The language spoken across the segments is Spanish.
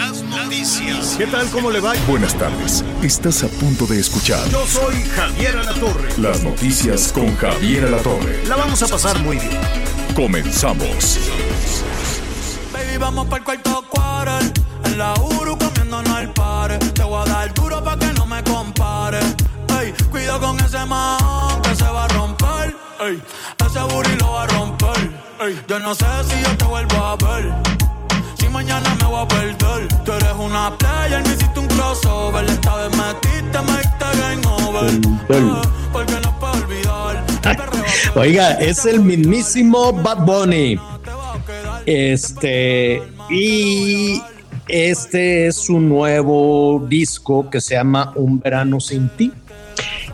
Las noticias. ¿Qué tal? ¿Cómo le va? Buenas tardes. Estás a punto de escuchar Yo soy Javier Alatorre. las noticias con Javier Alatorre. La vamos a pasar muy bien. Comenzamos. Baby, vamos para el cuarto quarter. En la Uru comiéndonos al par. Te voy a dar duro pa' que no me compare. Ey, cuida con ese man que se va a romper. Ey, ese booty lo va a romper. Ey, yo no sé si yo te vuelvo a ver. Mañana me voy a perder. Tú eres una player, me hiciste un crossover. Esta vez metiste, me diste game over. Eh, porque no puedo olvidar. Perreo Oiga, es el mismísimo Bad Bunny. Este, y este es su nuevo disco que se llama Un Verano Sin Ti.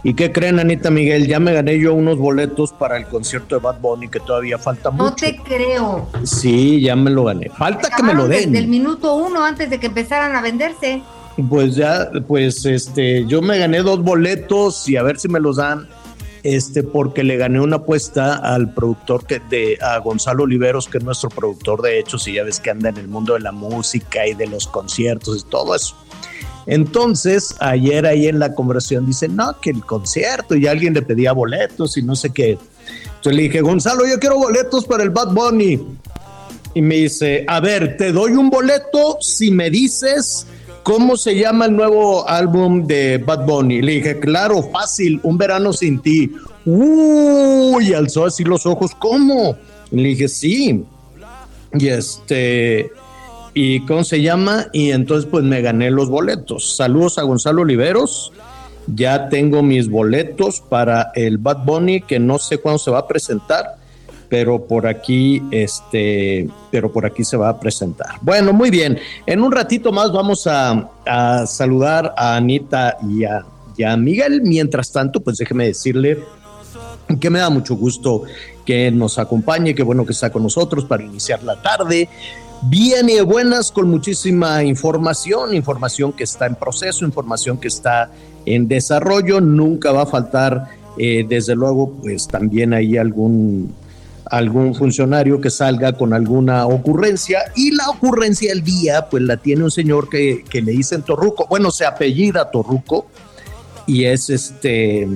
¿Y qué creen, Anita Miguel? Ya me gané yo unos boletos para el concierto de Bad Bunny que todavía falta No mucho. te creo. Sí, ya me lo gané. Falta que me lo den. Desde el minuto uno antes de que empezaran a venderse. Pues ya, pues este, yo me gané dos boletos y a ver si me los dan, este, porque le gané una apuesta al productor que de a Gonzalo Oliveros, que es nuestro productor de hechos, y ya ves que anda en el mundo de la música y de los conciertos y todo eso. Entonces, ayer ahí en la conversación dice, no, que el concierto, y alguien le pedía boletos y no sé qué. Entonces le dije, Gonzalo, yo quiero boletos para el Bad Bunny. Y me dice, a ver, te doy un boleto si me dices cómo se llama el nuevo álbum de Bad Bunny. Le dije, claro, fácil, Un verano sin ti. Uy, alzó así los ojos, ¿cómo? Le dije, sí. Y este, ¿y cómo se llama? Y entonces pues me gané los boletos. Saludos a Gonzalo Oliveros. Ya tengo mis boletos para el Bad Bunny, que no sé cuándo se va a presentar pero por aquí, este, pero por aquí se va a presentar. Bueno, muy bien. En un ratito más vamos a, saludar a Anita y a, y a Miguel. Mientras tanto, pues déjeme decirle que me da mucho gusto que nos acompañe, que bueno que está con nosotros para iniciar la tarde. Bien y buenas con muchísima información, información que está en proceso, información que está en desarrollo. Nunca va a faltar, eh, desde luego, pues también hay algún algún funcionario que salga con alguna ocurrencia y la ocurrencia del día pues la tiene un señor que, que le dicen Torruco, bueno se apellida Torruco y es este,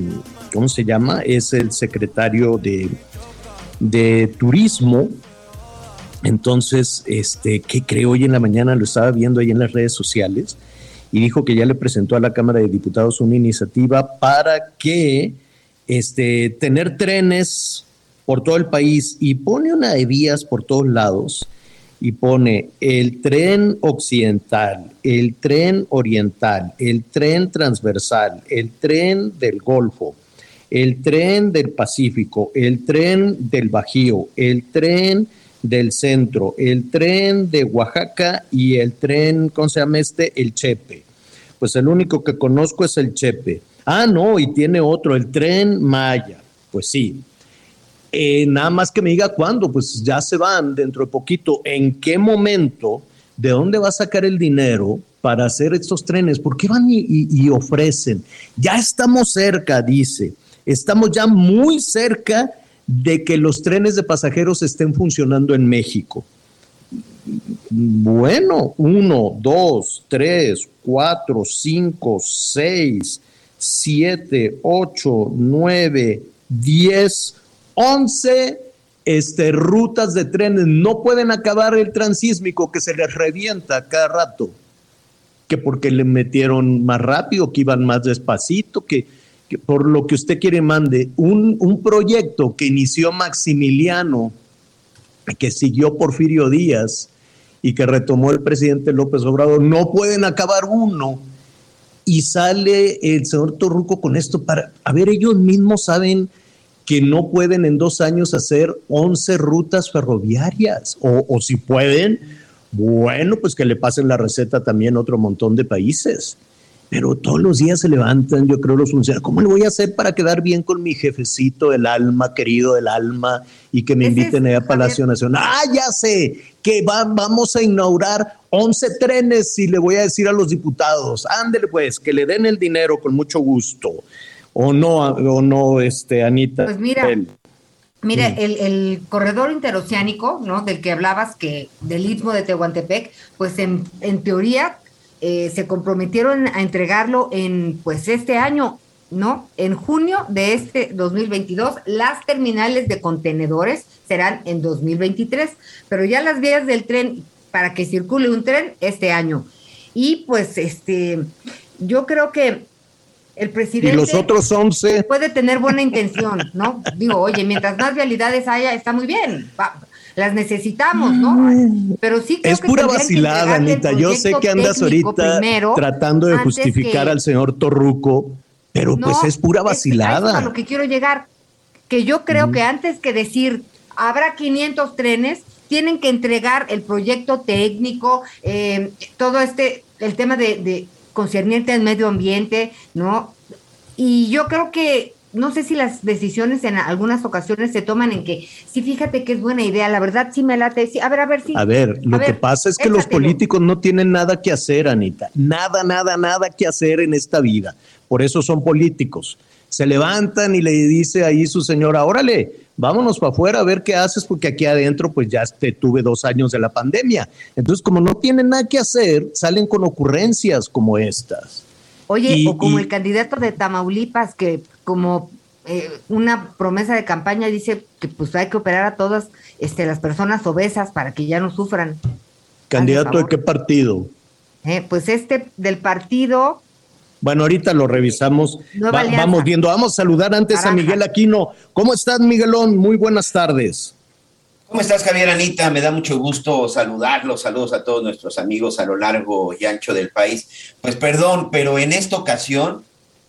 ¿cómo se llama? Es el secretario de, de turismo. Entonces, este, que creo hoy en la mañana lo estaba viendo ahí en las redes sociales y dijo que ya le presentó a la Cámara de Diputados una iniciativa para que este, tener trenes por todo el país y pone una de vías por todos lados y pone el tren occidental, el tren oriental, el tren transversal, el tren del Golfo, el tren del Pacífico, el tren del Bajío, el tren del centro, el tren de Oaxaca y el tren, ¿cómo se llama este? El Chepe. Pues el único que conozco es el Chepe. Ah, no, y tiene otro, el tren Maya. Pues sí, eh, nada más que me diga cuándo, pues ya se van dentro de poquito. ¿En qué momento? ¿De dónde va a sacar el dinero para hacer estos trenes? ¿Por qué van y, ofrecen? Ya estamos cerca, dice. Estamos ya muy cerca de que los trenes de pasajeros estén funcionando en México. Bueno, uno, dos, tres, cuatro, cinco, seis, siete, ocho, nueve, diez, once este, rutas de trenes. No pueden acabar el transísmico que se les revienta cada rato. Que porque le metieron más rápido, que iban más despacito, que, por lo que usted quiere mande. Un, un proyecto que inició Maximiliano, que siguió Porfirio Díaz y que retomó el presidente López Obrador, no pueden acabar uno. Y sale el señor Torruco con esto para, a ver, ellos mismos saben que no pueden en dos años hacer 11 rutas ferroviarias, o, o si pueden, bueno, pues que le pasen la receta también a otro montón de países pero todos los días se levantan, yo creo, los funcionarios. ¿Cómo le voy a hacer para quedar bien con mi jefecito del alma, querido del alma, y que me inviten a Palacio Nacional? Ah, ya sé, que vamos a inaugurar 11 trenes y le voy a decir a los diputados, ándele pues, que le den el dinero con mucho gusto. O no, o no, este, Anita. Pues mira. Mira, el, el, corredor interoceánico, ¿no? Del que hablabas, que del istmo de Tehuantepec, pues en, en teoría eh, se comprometieron a entregarlo en pues este año, ¿no? En junio de este 2022, las terminales de contenedores serán en 2023, pero ya las vías del tren para que circule un tren este año. Y pues este, yo creo que el presidente... Y los otros 11... Puede tener buena intención, ¿no? Digo, oye, mientras más vialidades haya, está muy bien las necesitamos, ¿no? Pero sí Es pura vacilada, Anita. Yo sé que andas ahorita tratando de justificar al señor Torruco, pero pues es pura vacilada. Es a lo que quiero llegar, que yo creo que antes que decir habrá 500 trenes, tienen que entregar el proyecto técnico, eh, todo este, el tema de, de concerniente al medio ambiente, ¿no? Y yo creo que no sé si las decisiones en algunas ocasiones se toman en que, sí, fíjate que es buena idea, la verdad sí me late, sí, a ver, a ver, sí. A ver, lo que pasa es que los políticos no tienen nada que hacer, Anita, nada, nada, nada que hacer en esta vida, por eso son políticos. Se levantan y le dice ahí su señora, órale, vámonos para afuera a ver qué haces, porque aquí adentro pues ya te tuve dos años de la pandemia. Entonces, como no tienen nada que hacer, salen con ocurrencias como estas. Oye, o como el candidato de Tamaulipas que como eh, una promesa de campaña dice que pues hay que operar a todas este, las personas obesas para que ya no sufran. ¿Candidato de qué partido? Eh, pues este del partido. Bueno, ahorita lo revisamos. vamos viendo. Vamos a saludar antes a Miguel Aquino. ¿Cómo estás, Miguelón? Muy buenas tardes. ¿Cómo estás, Javier Anita? Me da mucho gusto saludarlos. Saludos a todos nuestros amigos a lo largo y ancho del país. Pues perdón, pero en esta ocasión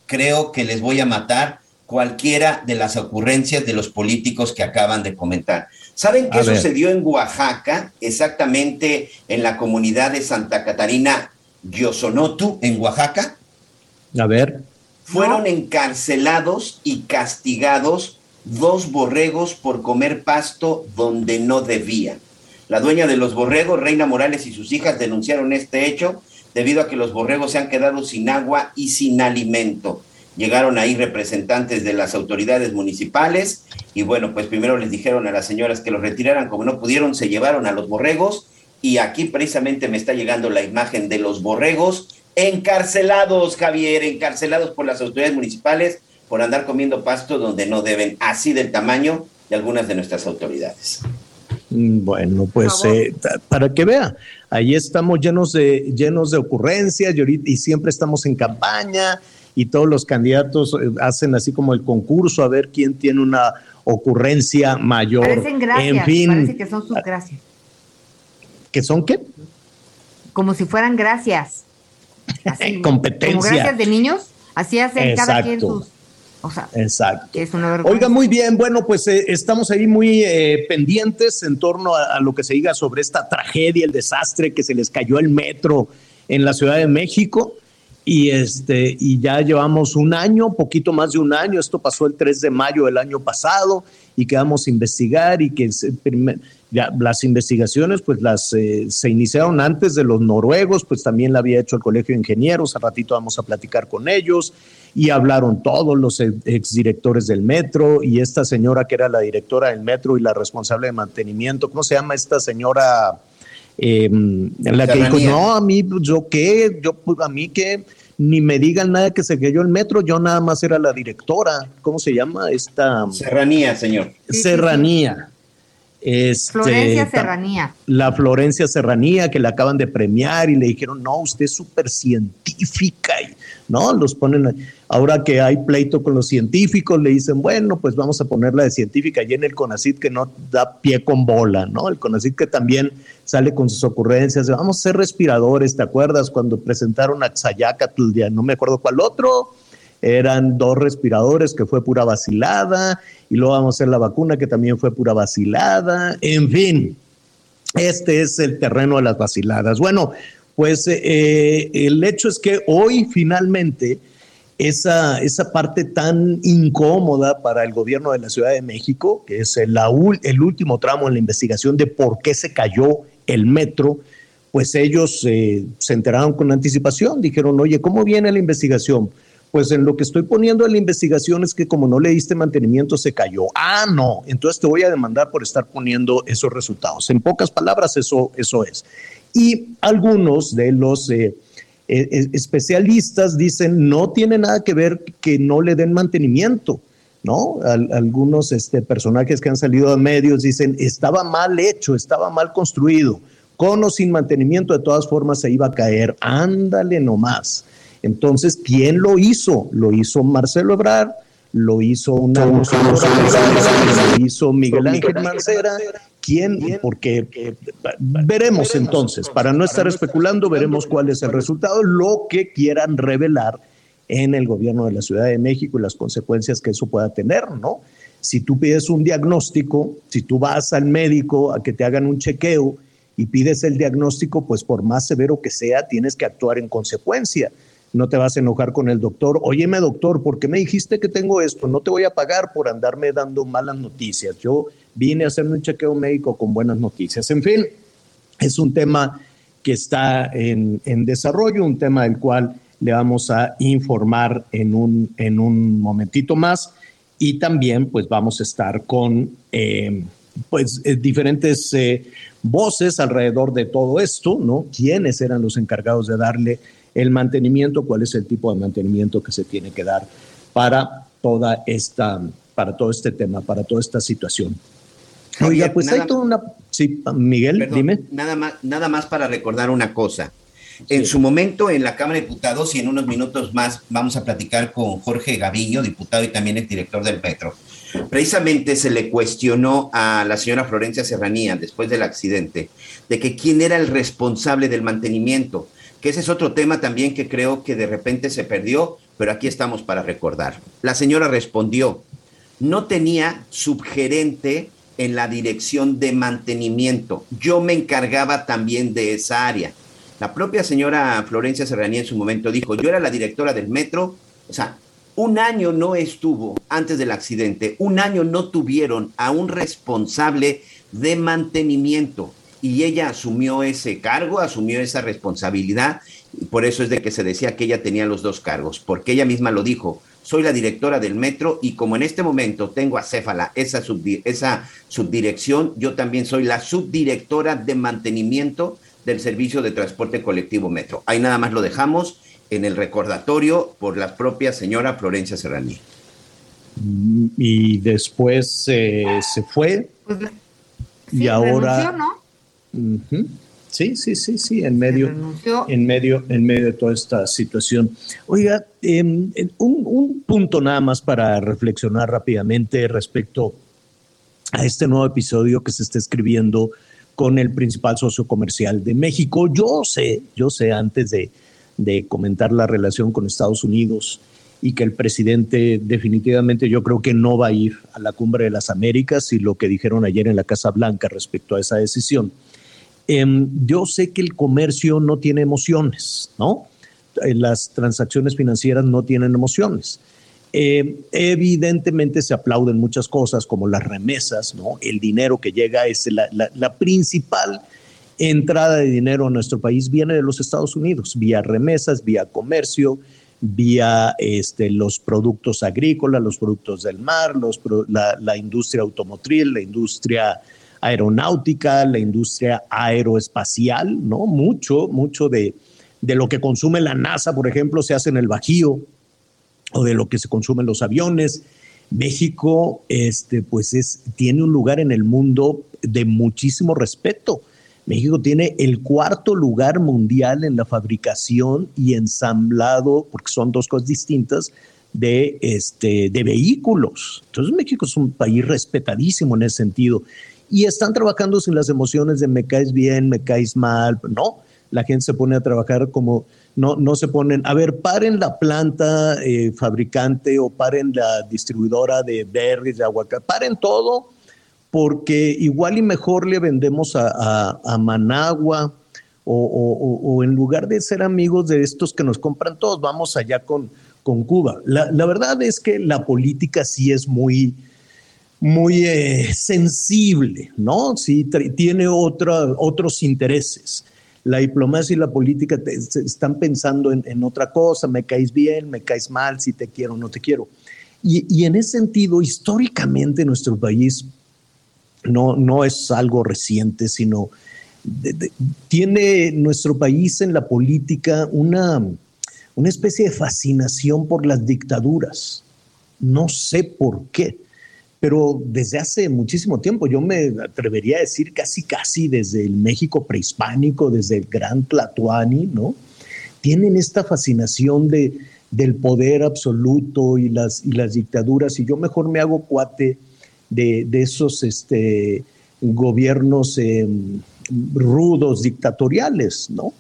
creo que les voy a matar cualquiera de las ocurrencias de los políticos que acaban de comentar. ¿Saben qué sucedió en Oaxaca, exactamente en la comunidad de Santa Catarina, Yosonotu, en Oaxaca? A ver. Fueron encarcelados y castigados dos borregos por comer pasto donde no debían. La dueña de los borregos, Reina Morales y sus hijas denunciaron este hecho debido a que los borregos se han quedado sin agua y sin alimento. Llegaron ahí representantes de las autoridades municipales y bueno, pues primero les dijeron a las señoras que los retiraran, como no pudieron, se llevaron a los borregos y aquí precisamente me está llegando la imagen de los borregos encarcelados, Javier, encarcelados por las autoridades municipales por andar comiendo pasto donde no deben, así del tamaño de algunas de nuestras autoridades. Mm, bueno, pues eh, para que vea, ahí estamos llenos de, llenos de ocurrencias y, y, siempre estamos en campaña y todos los candidatos eh, hacen así como el concurso a ver quién tiene una ocurrencia mayor. Parecen gracias, en fin, parece que son sus gracias. ¿Que son qué? Como si fueran gracias. Competencia. Como gracias de niños, así hacen cada quien sus o sea, Exacto. Oiga, muy bien, bueno, pues eh, estamos ahí muy eh, pendientes en torno a, lo que se diga sobre esta tragedia, el desastre que se les cayó el metro en la Ciudad de México. Y, este, y ya llevamos un año, poquito más de un año, esto pasó el 3 de mayo del año pasado y quedamos a investigar y que las investigaciones pues las eh, se iniciaron antes de los noruegos, pues también la había hecho el Colegio de Ingenieros, a ratito vamos a platicar con ellos y hablaron todos los exdirectores del metro y esta señora que era la directora del metro y la responsable de mantenimiento, ¿cómo se llama esta señora? Em, la que dijo, no, a mí, yo qué, yo, pues, a mí que ni me digan nada que se cayó el metro, yo nada más era la directora, ¿cómo se llama? Esta... Serranía, señor. Serranía. Este, Florencia Serranía. La Florencia Serranía, que la acaban de premiar y le dijeron, no, usted es súper científica, y, ¿no? Los ponen, ahora que hay pleito con los científicos, le dicen, bueno, pues vamos a ponerla de científica, y en el CONACIT que no da pie con bola, ¿no? El CONACIT que también sale con sus ocurrencias, vamos a ser respiradores, ¿te acuerdas cuando presentaron a Xayacatl, no me acuerdo cuál otro? eran dos respiradores que fue pura vacilada, y luego vamos a hacer la vacuna que también fue pura vacilada, en fin, este es el terreno de las vaciladas. Bueno, pues eh, el hecho es que hoy finalmente esa, esa parte tan incómoda para el gobierno de la Ciudad de México, que es el, el último tramo en la investigación de por qué se cayó el metro, pues ellos eh, se enteraron con anticipación, dijeron, oye, ¿cómo viene la investigación? Pues en lo que estoy poniendo en la investigación es que como no le diste mantenimiento se cayó. Ah, no, entonces te voy a demandar por estar poniendo esos resultados. En pocas palabras, eso, eso es. Y algunos de los eh, eh, especialistas dicen no tiene nada que ver que no le den mantenimiento. ¿no? algunos este, personajes que han salido a medios dicen estaba mal hecho, estaba mal construido, con o sin mantenimiento, de todas formas se iba a caer. Ándale nomás. Entonces, ¿quién lo hizo? Lo hizo Marcelo Ebrard, lo hizo una lo hizo Miguel Ángel Mancera. ¿Quién? Porque veremos entonces, para no estar especulando, veremos cuál es el resultado, lo que quieran revelar en el gobierno de la Ciudad de México y las consecuencias que eso pueda tener, ¿no? Si tú pides un diagnóstico, si tú vas al médico a que te hagan un chequeo y pides el diagnóstico, pues por más severo que sea, tienes que actuar en consecuencia. No te vas a enojar con el doctor. Óyeme, doctor, ¿por qué me dijiste que tengo esto? No te voy a pagar por andarme dando malas noticias. Yo vine a hacerme un chequeo médico con buenas noticias. En fin, es un tema que está en, desarrollo, un tema del cual le vamos a informar en un, en un momentito más y también pues vamos a estar con eh, pues eh, diferentes eh, voces alrededor de todo esto, ¿no? ¿Quiénes eran los encargados de darle el mantenimiento? ¿Cuál es el tipo de mantenimiento que se tiene que dar para toda esta, para todo este tema, para toda esta situación? Oiga, pues hay toda una... Sí, Miguel, dime. Nada más, nada más para recordar una cosa. En su momento en la Cámara de Diputados y en unos minutos más vamos a platicar con Jorge Gavillo, diputado y también el director del Petro. Precisamente se le cuestionó a la señora Florencia Serranía después del accidente de que quién era el responsable del mantenimiento, que ese es otro tema también que creo que de repente se perdió, pero aquí estamos para recordar. La señora respondió, no tenía subgerente en la dirección de mantenimiento, yo me encargaba también de esa área. La propia señora Florencia Serranía en su momento dijo, yo era la directora del metro, o sea, un año no estuvo antes del accidente, un año no tuvieron a un responsable de mantenimiento y ella asumió ese cargo, asumió esa responsabilidad y por eso es de que se decía que ella tenía los dos cargos, porque ella misma lo dijo, soy la directora del metro y como en este momento tengo a Céfala esa, esa subdirección, yo también soy la subdirectora de mantenimiento del servicio de transporte colectivo metro. Ahí nada más lo dejamos en el recordatorio por la propia señora Florencia Serraní. Mm, y después eh, se fue. Pues y ahora. Sí, sí, sí, sí, en medio, en medio, en medio de toda esta situación. Oiga, un, un punto nada más para reflexionar rápidamente respecto a este nuevo episodio que se está escribiendo con el principal socio comercial de México. Yo sé, yo sé antes de, de comentar la relación con Estados Unidos y que el presidente definitivamente yo creo que no va a ir a la cumbre de las Américas y lo que dijeron ayer en la Casa Blanca respecto a esa decisión. Em, yo sé que el comercio no tiene emociones, ¿no? Eh, las transacciones financieras no tienen emociones. Em, evidentemente se aplauden muchas cosas como las remesas, ¿no? El dinero que llega es la, principal entrada de dinero a nuestro país viene de los Estados Unidos, vía remesas, vía comercio, vía este, los productos agrícolas, los productos del mar, los, la, industria automotriz, la industria aeronáutica, la industria aeroespacial, ¿no? Mucho, mucho de, de lo que consume la NASA, por ejemplo, se hace en el Bajío, o de lo que se consume en los aviones. México, este, pues es, tiene un lugar en el mundo de muchísimo respeto. México tiene el cuarto lugar mundial en la fabricación y ensamblado, porque son dos cosas distintas, de, este, de vehículos. Entonces México es un país respetadísimo en ese sentido. Y están trabajando sin las emociones de me caes bien, me caes mal. No, la gente se pone a trabajar como no, no se ponen, a ver, paren la planta eh, fabricante o paren la distribuidora de berries, de aguacate, paren todo, porque igual y mejor le vendemos a, a, Managua o, en lugar de ser amigos de estos que nos compran todos, vamos allá con, con Cuba. La, verdad es que la política sí es muy, muy eh, sensible, ¿no? Sí, tiene otra, otros intereses la diplomacia y la política están pensando en, otra cosa, me caes bien, me caes mal, si te quiero o no te quiero. Y, en ese sentido, históricamente nuestro país no, no es algo reciente, sino tiene nuestro país en la política una, una especie de fascinación por las dictaduras. No sé por qué pero desde hace muchísimo tiempo, yo me atrevería a decir casi, casi desde el México prehispánico, desde el Gran Tlatuani, ¿no? Tienen esta fascinación de, del poder absoluto y las, y las dictaduras, y yo mejor me hago cuate de, esos este, gobiernos em, rudos, dictatoriales, ¿no?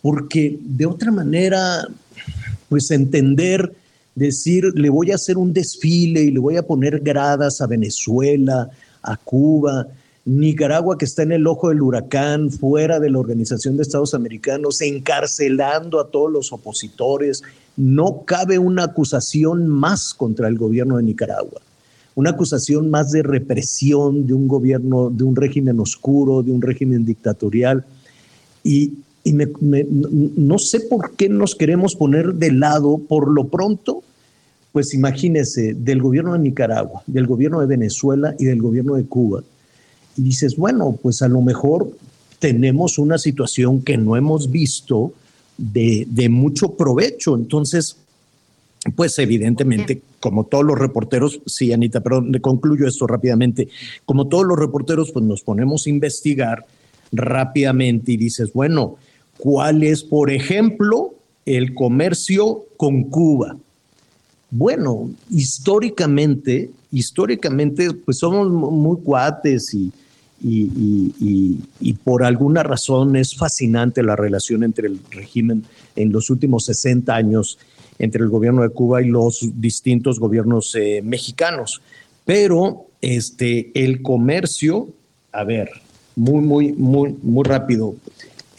Porque de otra manera, pues entender decir, le voy a hacer un desfile y le voy a poner gradas a Venezuela, a Cuba, Nicaragua que está en el ojo del huracán, fuera de la Organización de Estados Americanos, encarcelando a todos los opositores. No cabe una acusación más contra el gobierno de Nicaragua, una acusación más de represión de un gobierno, de un régimen oscuro, de un régimen dictatorial. Y, y no sé por qué nos queremos poner de lado por lo pronto pues imagínese, del gobierno de Nicaragua, del gobierno de Venezuela y del gobierno de Cuba. Y dices, bueno, pues a lo mejor tenemos una situación que no hemos visto de, mucho provecho. Entonces, pues evidentemente, como todos los reporteros, sí, Anita, perdón, concluyo esto rápidamente, como todos los reporteros, pues nos ponemos a investigar rápidamente y dices, bueno, ¿cuál es, por ejemplo, el comercio con Cuba? Bueno, históricamente, históricamente, pues somos muy cuates y, y, por alguna razón es fascinante la relación entre el régimen en los últimos 60 años entre el gobierno de Cuba y los distintos gobiernos eh, mexicanos. Pero este, el comercio, a ver, muy, muy, muy, muy rápido,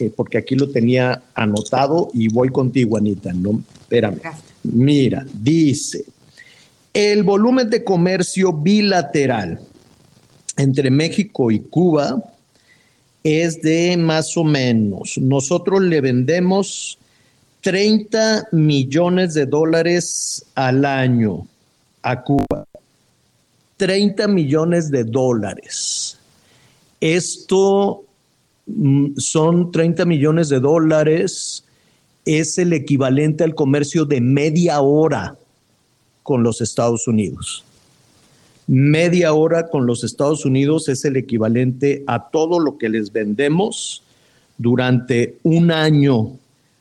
eh, porque aquí lo tenía anotado y voy contigo, Anita, ¿no? Espérame. Mira, dice, el volumen de comercio bilateral entre México y Cuba es de más o menos, nosotros le vendemos 30 millones de dólares al año a Cuba. 30 millones de dólares. Esto son 30 millones de dólares es el equivalente al comercio de media hora con los Estados Unidos. Media hora con los Estados Unidos es el equivalente a todo lo que les vendemos durante un año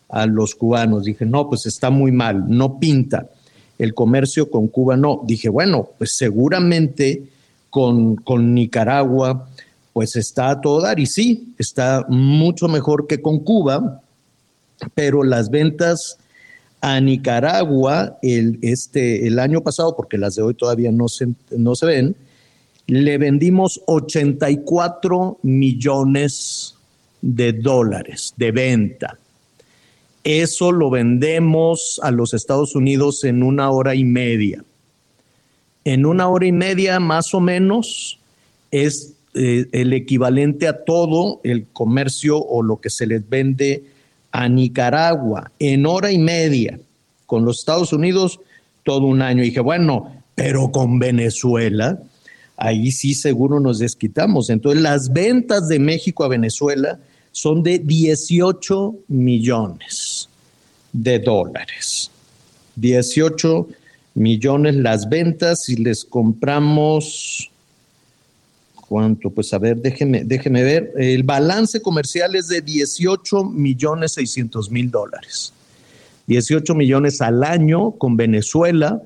a los cubanos. Dije, no, pues está muy mal, no pinta. El comercio con Cuba no. Dije, bueno, pues seguramente con, con Nicaragua, pues está a todo dar. Y sí, está mucho mejor que con Cuba, pero las ventas a Nicaragua el, este, el año pasado, porque las de hoy todavía no se, no se ven, le vendimos 84 millones de dólares de venta. Eso lo vendemos a los Estados Unidos en una hora y media. En una hora y media más o menos es eh, el equivalente a todo el comercio o lo que se les vende a Nicaragua en hora y media, con los Estados Unidos todo un año. Y dije, bueno, pero con Venezuela, ahí sí seguro nos desquitamos. Entonces, las ventas de México a Venezuela son de 18 millones de dólares. 18 millones las ventas y les compramos ¿Cuánto? Pues a ver, déjeme, déjeme ver. El balance comercial es de 18 millones 600 mil dólares. 18 millones al año con Venezuela.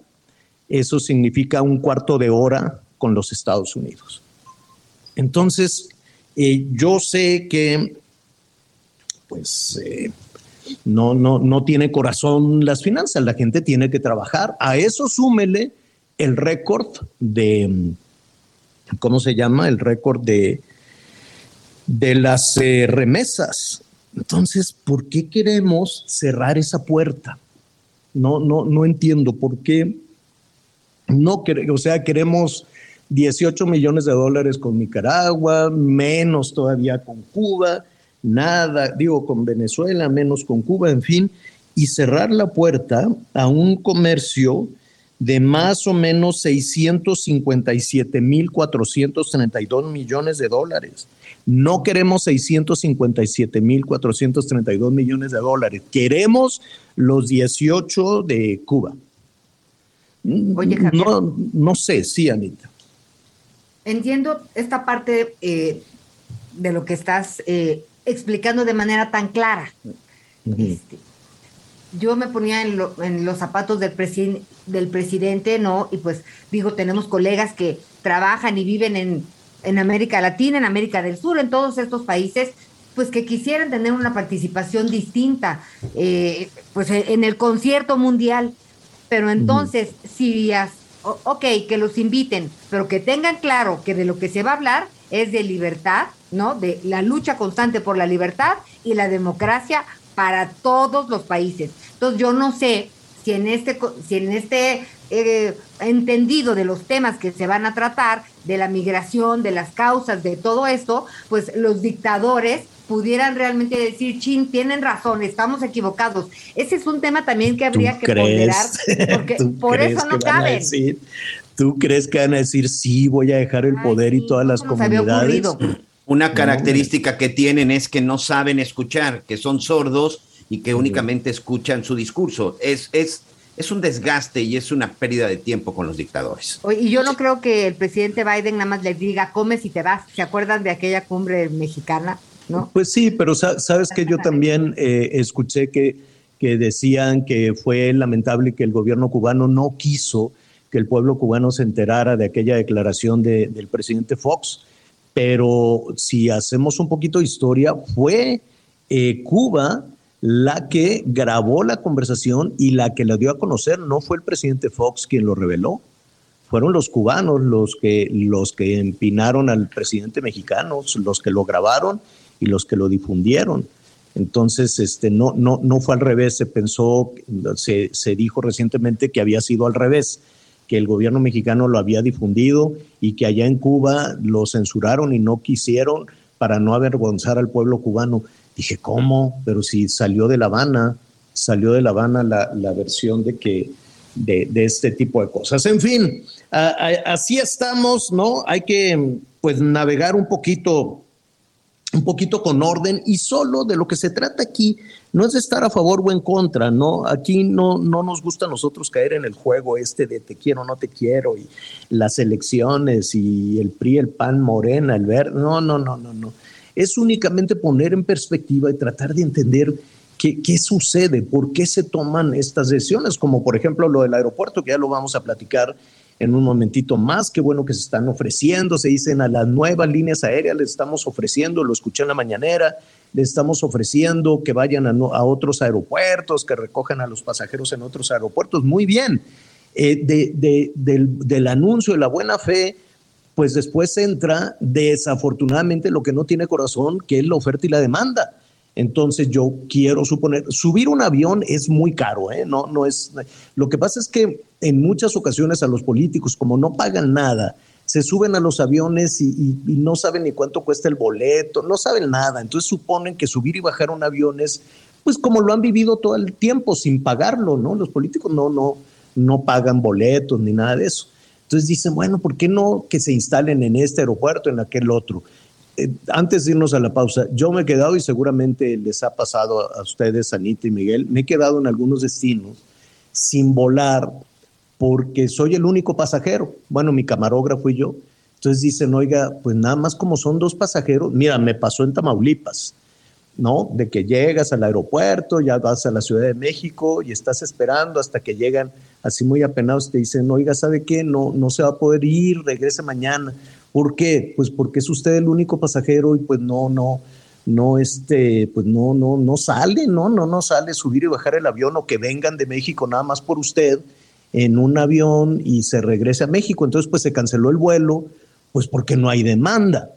Eso significa un cuarto de hora con los Estados Unidos. Entonces, eh, yo sé que, pues, eh, no, no, no tiene corazón las finanzas, la gente tiene que trabajar. A eso súmele el récord de, ¿cómo se llama? El récord de, de las eh, remesas. Entonces, ¿por qué queremos cerrar esa puerta? No, no, no entiendo por qué no o sea, queremos 18 millones de dólares con Nicaragua, menos todavía con Cuba, nada, digo, con Venezuela, menos con Cuba, en fin, y cerrar la puerta a un comercio de más o menos 657 mil 432 millones de dólares. No queremos 657 mil 432 millones de dólares, queremos los 18 de Cuba. Oye, no, no sé, sí, Anita. Entiendo esta parte eh, de lo que estás eh, explicando de manera tan clara. Este, yo me ponía en, los zapatos del, del presidente, ¿no? Y pues digo, tenemos colegas que trabajan y viven en, en América Latina, en América del Sur, en todos estos países, pues que quisieran tener una participación distinta, eh, pues en el concierto mundial. Pero entonces, si, ok, que los inviten, pero que tengan claro que de lo que se va a hablar es de libertad, ¿no? De la lucha constante por la libertad y la democracia para todos los países. Entonces, yo no sé si en este, si en este eh, entendido de los temas que se van a tratar, de la migración, de las causas, de todo esto, pues los dictadores pudieran realmente decir, chin, tienen razón, estamos equivocados. Ese es un tema también que habría que ponderar, porque por eso no caben. ¿Tú crees que van a decir, sí, voy a dejar el poder y todas las comunidades? Una característica que tienen es que no saben escuchar, que son sordos y que únicamente escuchan su discurso. Es, es, es un desgaste y es una pérdida de tiempo con los dictadores. Y yo no creo que el presidente Biden nada más le diga, comes y te vas. ¿Se acuerdan de aquella cumbre mexicana? Pues sí, pero sabes que yo también eh, escuché que, que decían que fue lamentable que el gobierno cubano no quiso que el pueblo cubano se enterara de aquella declaración del presidente Fox. Pero si hacemos un poquito de historia, fue eh, Cuba la que grabó la conversación y la que la dio a conocer. No fue el presidente Fox quien lo reveló fueron los cubanos los que, los que empinaron al presidente mexicano, los que lo grabaron y los que lo difundieron. Entonces, este, no, no, no fue al revés, se pensó, se, se dijo recientemente que había sido al revés, que el gobierno mexicano lo había difundido y que allá en Cuba lo censuraron y no quisieron para no avergonzar al pueblo cubano. Dije, ¿cómo? Pero si salió de La Habana, salió de La Habana la, la versión de que de, de, este tipo de cosas. En fin, así estamos, ¿no? Hay que pues navegar un poquito un poquito con orden y solo de lo que se trata aquí no es de estar a favor o en contra, ¿no? Aquí no, no nos gusta a nosotros caer en el juego este de te quiero, no te quiero y las elecciones y el PRI, el PAN, Morena, el verde, no, no, no, no, no. Es únicamente poner en perspectiva y tratar de entender qué, qué sucede, por qué se toman estas decisiones, como por ejemplo lo del aeropuerto, que ya lo vamos a platicar en un momentito más. Qué bueno que se están ofreciendo, se dicen a las nuevas líneas aéreas, les estamos ofreciendo, lo escuché en la mañanera, les estamos ofreciendo que vayan a, otros aeropuertos, que recojan a los pasajeros en otros aeropuertos. Muy bien. Eh, del, del anuncio de la buena fe, pues después entra desafortunadamente lo que no tiene corazón, que es la oferta y la demanda. Entonces yo quiero suponer, subir un avión es muy caro, ¿eh? No, no es. Lo que pasa es que en muchas ocasiones a los políticos, como no pagan nada, se suben a los aviones y, no saben ni cuánto cuesta el boleto, no saben nada. Entonces suponen que subir y bajar un avión es, pues como lo han vivido todo el tiempo, sin pagarlo, ¿no? Los políticos no, no, no pagan boletos ni nada de eso. Entonces dicen, bueno, ¿por qué no que se instalen en este aeropuerto, en aquel otro? Eh, antes de irnos a la pausa, yo me he quedado y seguramente les ha pasado a ustedes, Anita y Miguel, me he quedado en algunos destinos sin volar porque soy el único pasajero. Bueno, mi camarógrafo y yo. Entonces dicen, oiga, pues nada más como son dos pasajeros, mira, me pasó en Tamaulipas, ¿no? De que llegas al aeropuerto, ya vas a la Ciudad de México y estás esperando hasta que llegan así muy apenados, te dicen, oiga, ¿sabe qué? No, no se va a poder ir, regrese mañana. ¿Por qué? Pues porque es usted el único pasajero y pues no, no, no este, pues no, no, no sale, no, no, no sale subir y bajar el avión o que vengan de México nada más por usted en un avión y se regrese a México. Entonces, pues se canceló el vuelo, pues porque no hay demanda.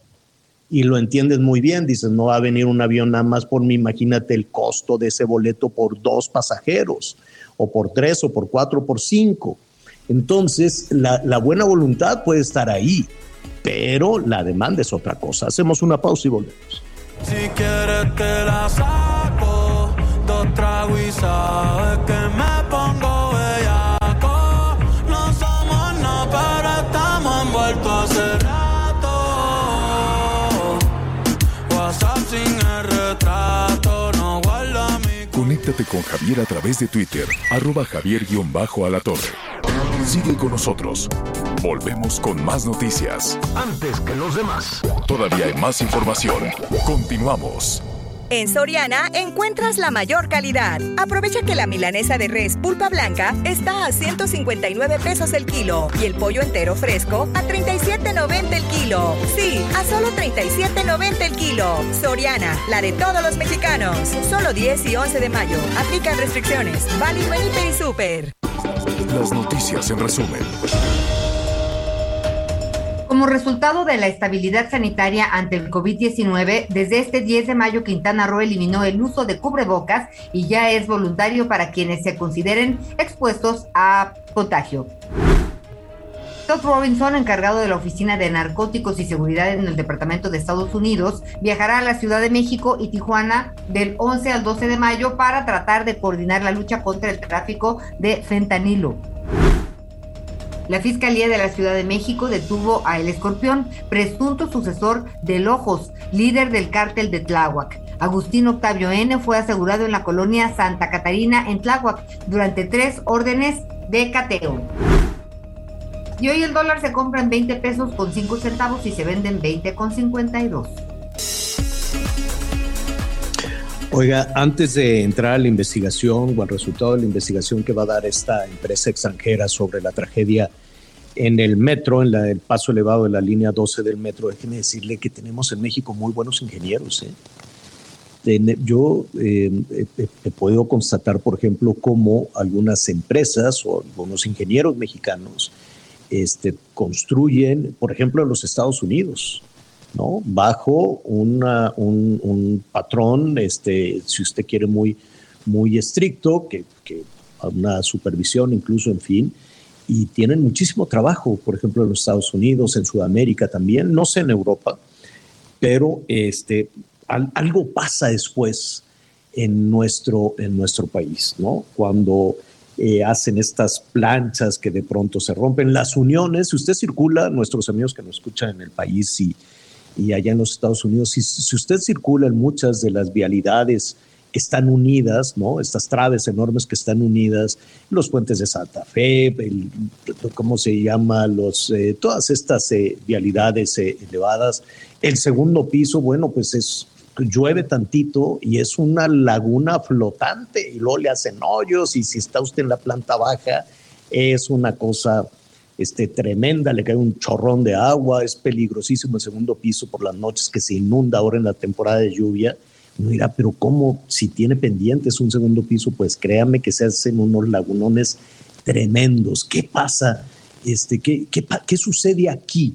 Y lo entiendes muy bien, dices, no va a venir un avión nada más por mí, imagínate el costo de ese boleto por dos pasajeros, o por tres, o por cuatro, o por cinco. Entonces, la, buena voluntad puede estar ahí, pero la demanda es otra cosa. Hacemos una pausa y volvemos. Si quieres te la saco, dos tragos Conéctate con Javier a través de Twitter, arroba javier-alatorre. Sigue con nosotros. Volvemos con más noticias. Antes que los demás. Todavía hay más información. Continuamos. En Soriana encuentras la mayor calidad. Aprovecha que la milanesa de res pulpa blanca está a 159 pesos el kilo y el pollo entero fresco a 37.90 el kilo. Sí, a solo 37.90 el kilo. Soriana, la de todos los mexicanos. Solo 10 y 11 de mayo. Aplican restricciones. Válido en y Super. Las noticias en resumen. Como resultado de la estabilidad sanitaria ante el COVID-19, desde este 10 de mayo Quintana Roo eliminó el uso de cubrebocas y ya es voluntario para quienes se consideren expuestos a contagio. Todd Robinson, encargado de la Oficina de Narcóticos y Seguridad en el Departamento de Estados Unidos, viajará a la Ciudad de México y Tijuana del 11 al 12 de mayo para tratar de coordinar la lucha contra el tráfico de fentanilo. La Fiscalía de la Ciudad de México detuvo a El Escorpión, presunto sucesor de Lojos, líder del cártel de Tláhuac. Agustín Octavio N. fue asegurado en la colonia Santa Catarina en Tláhuac durante tres órdenes de cateo. Y hoy el dólar se compra en 20 pesos con 5 centavos y se vende en 20 con 52. Oiga, antes de entrar a la investigación o al resultado de la investigación que va a dar esta empresa extranjera sobre la tragedia en el metro, en la, el paso elevado de la línea 12 del metro, déjeme decirle que tenemos en México muy buenos ingenieros. ¿eh? Yo eh, eh, eh, puedo constatar, por ejemplo, cómo algunas empresas o algunos ingenieros mexicanos este, construyen, por ejemplo, en los Estados Unidos, ¿no? Bajo un, un patrón, este, si usted quiere, muy, muy estricto, que, que una supervisión incluso, en fin, y tienen muchísimo trabajo, por ejemplo, en los Estados Unidos, en Sudamérica también, no sé en Europa, pero este, al- algo pasa después en nuestro, en nuestro país, ¿no? Cuando eh, hacen estas planchas que de pronto se rompen, las uniones, si usted circula, nuestros amigos que nos escuchan en el país y, y allá en los Estados Unidos, si, usted circula en muchas de las vialidades están unidas, ¿no? Estas traves enormes que están unidas, los puentes de Santa Fe, el- ¿cómo se llama? Los, eh, todas estas eh, vialidades eh, elevadas. El segundo piso, bueno, pues es llueve tantito y es una laguna flotante y luego le hacen hoyos y si está usted en la planta baja es una cosa este, tremenda, le cae un chorrón de agua, es peligrosísimo el segundo piso por las noches que se inunda ahora en la temporada de lluvia. Uno dirá, pero ¿cómo si tiene pendientes un segundo piso? Pues créame que se hacen unos lagunones tremendos. ¿Qué pasa? Este, ¿qué, qué, qué sucede aquí?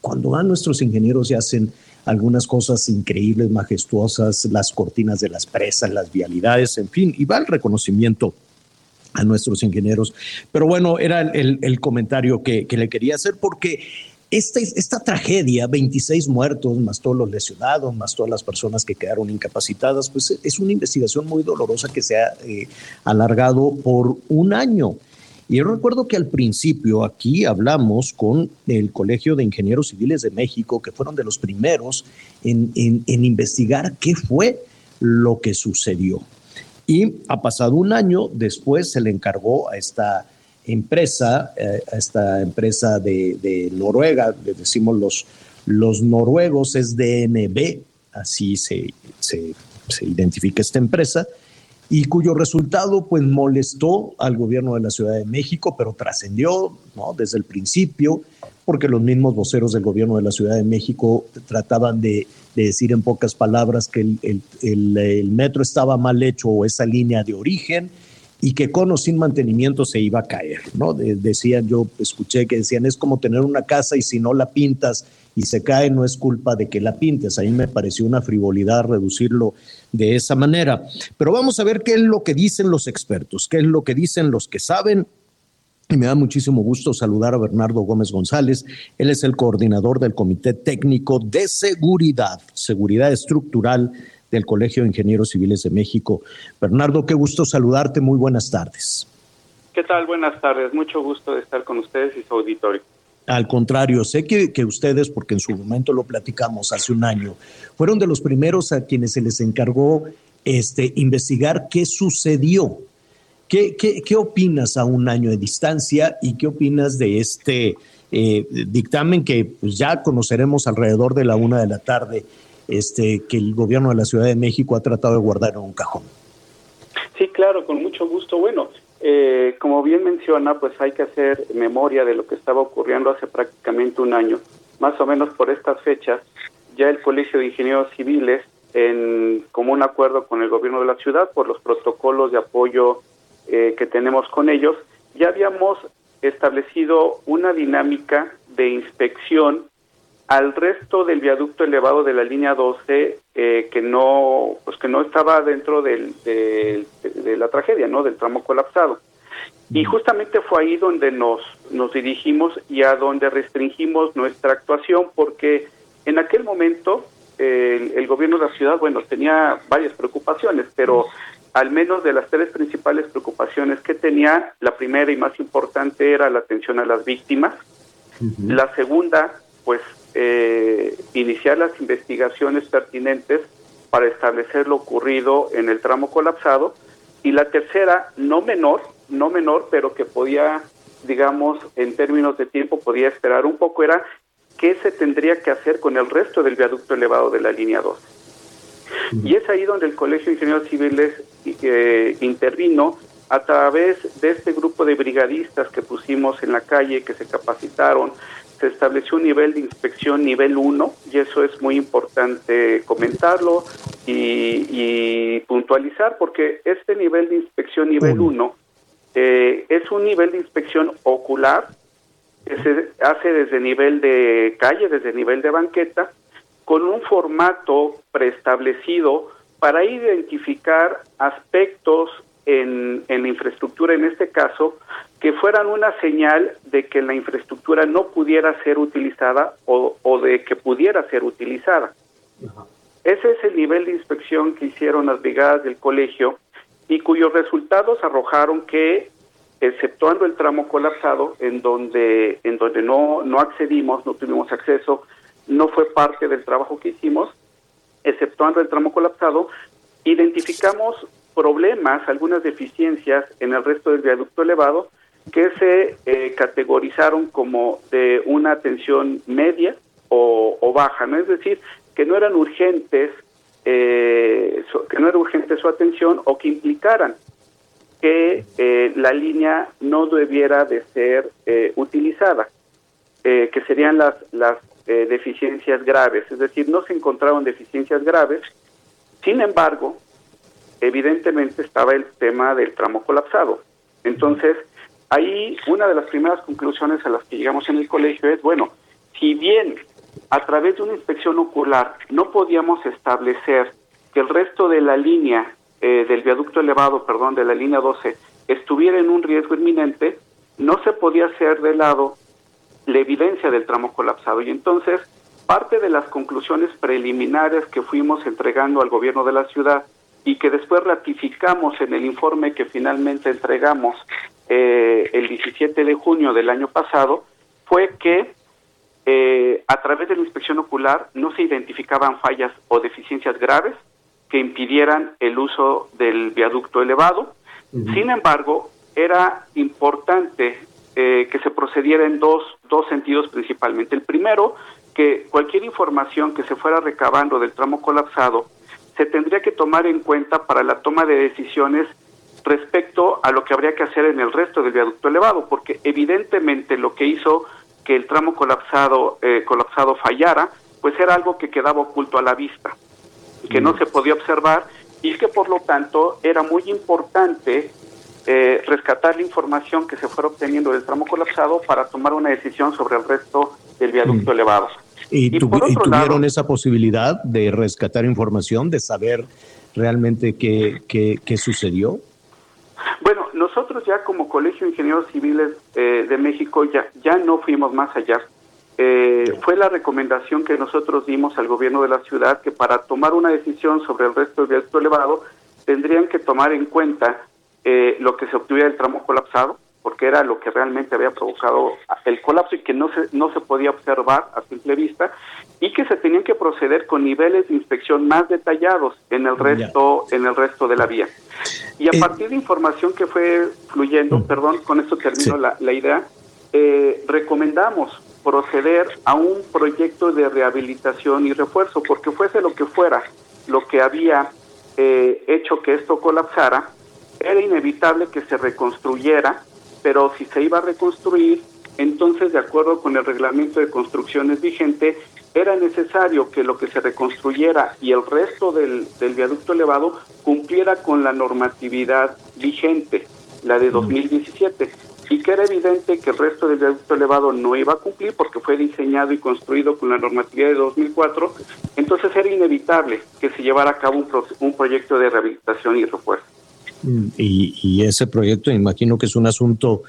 Cuando van nuestros ingenieros y hacen algunas cosas increíbles, majestuosas, las cortinas de las presas, las vialidades, en fin, y va el reconocimiento a nuestros ingenieros. Pero bueno, era el, el- comentario que, que le quería hacer porque esta, esta tragedia, 26 muertos, más todos los lesionados, más todas las personas que quedaron incapacitadas, pues es una investigación muy dolorosa que se ha eh, alargado por un año. Y yo recuerdo que al principio aquí hablamos con el Colegio de Ingenieros Civiles de México, que fueron de los primeros en, en- en investigar qué fue lo que sucedió. Y ha pasado un año, después se le encargó a esta empresa, eh, a esta empresa de, Noruega, le decimos los, los noruegos, es DNB, así se, se identifica esta empresa, y cuyo resultado pues molestó al gobierno de la Ciudad de México, pero trascendió ¿no? desde el principio, porque los mismos voceros del gobierno de la Ciudad de México trataban de, decir en pocas palabras que el, metro estaba mal hecho o esa línea de origen y que con o sin mantenimiento se iba a caer, ¿no? decían, yo escuché que decían, es como tener una casa y si no la pintas y se cae, no es culpa de que la pintes. A mí me pareció una frivolidad reducirlo de esa manera. Pero vamos a ver qué es lo que dicen los expertos, qué es lo que dicen los que saben. Y me da muchísimo gusto saludar a Bernardo Gómez González. Él es el coordinador del Comité Técnico de Seguridad, Seguridad Estructural del Colegio de Ingenieros Civiles de México. Bernardo, qué gusto saludarte. Muy buenas tardes. ¿Qué tal? Buenas tardes. Mucho gusto de estar con ustedes y su auditorio. Al contrario, sé que, que, ustedes, porque en su momento lo platicamos hace un año, fueron de los primeros a quienes se les encargó este, investigar qué sucedió. ¿Qué, qué, qué opinas a un año de distancia y qué opinas de este eh, dictamen que pues, ya conoceremos alrededor de la una de la tarde, este, que el gobierno de la Ciudad de México ha tratado de guardar en un cajón? Sí, claro, con mucho gusto. Bueno, eh, como bien menciona, pues hay que hacer memoria de lo que estaba ocurriendo hace prácticamente un año. Más o menos por estas fechas, ya el Colegio de Ingenieros Civiles, en común acuerdo con el gobierno de la ciudad por los protocolos de apoyo eh, que tenemos con ellos, ya habíamos establecido una dinámica de inspección al resto del viaducto elevado de la línea 12 eh, que no pues que no estaba dentro del, de la tragedia no del tramo colapsado. Y justamente fue ahí donde nos nos dirigimos y a donde restringimos nuestra actuación porque en aquel momento el, gobierno de la ciudad bueno tenía varias preocupaciones pero al menos de las tres principales preocupaciones que tenía la primera y más importante era la atención a las víctimas. La segunda pues eh, iniciar las investigaciones pertinentes para establecer lo ocurrido en el tramo colapsado y la tercera, no menor, no menor, pero que podía, digamos, en términos de tiempo, podía esperar un poco, era qué se tendría que hacer con el resto del viaducto elevado de la línea 2. Y es ahí donde el Colegio de Ingenieros Civiles eh, intervino a través de este grupo de brigadistas que pusimos en la calle, que se capacitaron, se estableció un nivel de inspección nivel 1 y eso es muy importante comentarlo y, puntualizar porque este nivel de inspección nivel 1 eh, es un nivel de inspección ocular que se hace desde nivel de calle, desde nivel de banqueta, con un formato preestablecido para identificar aspectos en, en la infraestructura, en este caso, que fueran una señal de que la infraestructura no pudiera ser utilizada o, de que pudiera ser utilizada. Ese es el nivel de inspección que hicieron las brigadas del colegio y cuyos resultados arrojaron que, exceptuando el tramo colapsado, en donde, en donde no, no accedimos, no tuvimos acceso, no fue parte del trabajo que hicimos, exceptuando el tramo colapsado, identificamos problemas, algunas deficiencias en el resto del viaducto elevado que se eh, categorizaron como de una atención media o, baja, ¿no? Es decir, que no eran urgentes, eh, que no era urgente su atención o que implicaran que eh, la línea no debiera de ser utilizada, que serían las, las deficiencias graves, es decir, no se encontraron deficiencias graves, sin embargo, evidentemente estaba el tema del tramo colapsado. Entonces, Ahí una de las primeras conclusiones a las que llegamos en el colegio es, bueno, si bien a través de una inspección ocular no podíamos establecer que el resto de la línea eh, del viaducto elevado, perdón, de la línea 12, estuviera en un riesgo inminente, no se podía hacer de lado la evidencia del tramo colapsado. Y entonces, parte de las conclusiones preliminares que fuimos entregando al gobierno de la ciudad y que después ratificamos en el informe que finalmente entregamos eh, el 17 de junio del año pasado fue que eh, a través de la inspección ocular no se identificaban fallas o deficiencias graves que impidieran el uso del viaducto elevado. Sin embargo, era importante eh, que se procediera en dos, dos sentidos principalmente. El primero, que cualquier información que se fuera recabando del tramo colapsado se tendría que tomar en cuenta para la toma de decisiones respecto a lo que habría que hacer en el resto del viaducto elevado, porque evidentemente lo que hizo que el tramo colapsado, eh, colapsado fallara, pues era algo que quedaba oculto a la vista, que no se podía observar y que por lo tanto era muy importante eh, rescatar la información que se fuera obteniendo del tramo colapsado para tomar una decisión sobre el resto del viaducto elevado. ¿Y, tuvieron esa posibilidad de rescatar información, de saber realmente qué, qué, sucedió? Bueno, nosotros ya como Colegio de Ingenieros Civiles eh, de México ya, ya no fuimos más allá. Eh, fue la recomendación que nosotros dimos al gobierno de la ciudad que para tomar una decisión sobre el resto del viaducto elevado tendrían que tomar en cuenta eh, lo que se obtuviera del tramo colapsado, porque era lo que realmente había provocado el colapso y que no se, no se podía observar a simple vista, y que se tenían que proceder con niveles de inspección más detallados en el resto, en el resto de la vía. Y a eh, partir de información que fue fluyendo, mm. perdón, con esto termino la, la, idea, eh, recomendamos proceder a un proyecto de rehabilitación y refuerzo, porque fuese lo que fuera lo que había eh, hecho que esto colapsara, era inevitable que se reconstruyera, pero si se iba a reconstruir, entonces de acuerdo con el reglamento de construcciones vigente, era necesario que lo que se reconstruyera y el resto del, del viaducto elevado cumpliera con la normatividad vigente, la de 2017 y que era evidente que el resto del viaducto elevado no iba a cumplir porque fue diseñado y construido con la normatividad de 2004, entonces era inevitable que se llevara a cabo un, un proyecto de rehabilitación y refuerzo. Y, ese proyecto imagino que es un asunto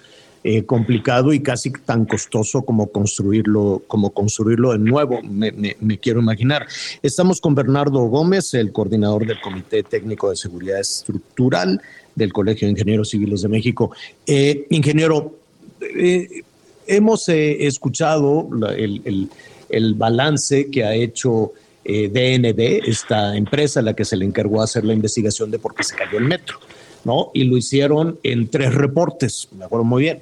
eh, complicado y casi tan costoso como construirlo, como construirlo de nuevo, me, quiero imaginar. Estamos con Bernardo Gómez, el coordinador del Comité Técnico de Seguridad Estructural del Colegio de Ingenieros Civiles de México. Eh, ingeniero, eh, hemos eh, escuchado el, el, balance que ha hecho DNB, esta empresa a la que se le encargó hacer la investigación de por qué se cayó el metro, ¿no? Y lo hicieron en tres reportes, me acuerdo muy bien.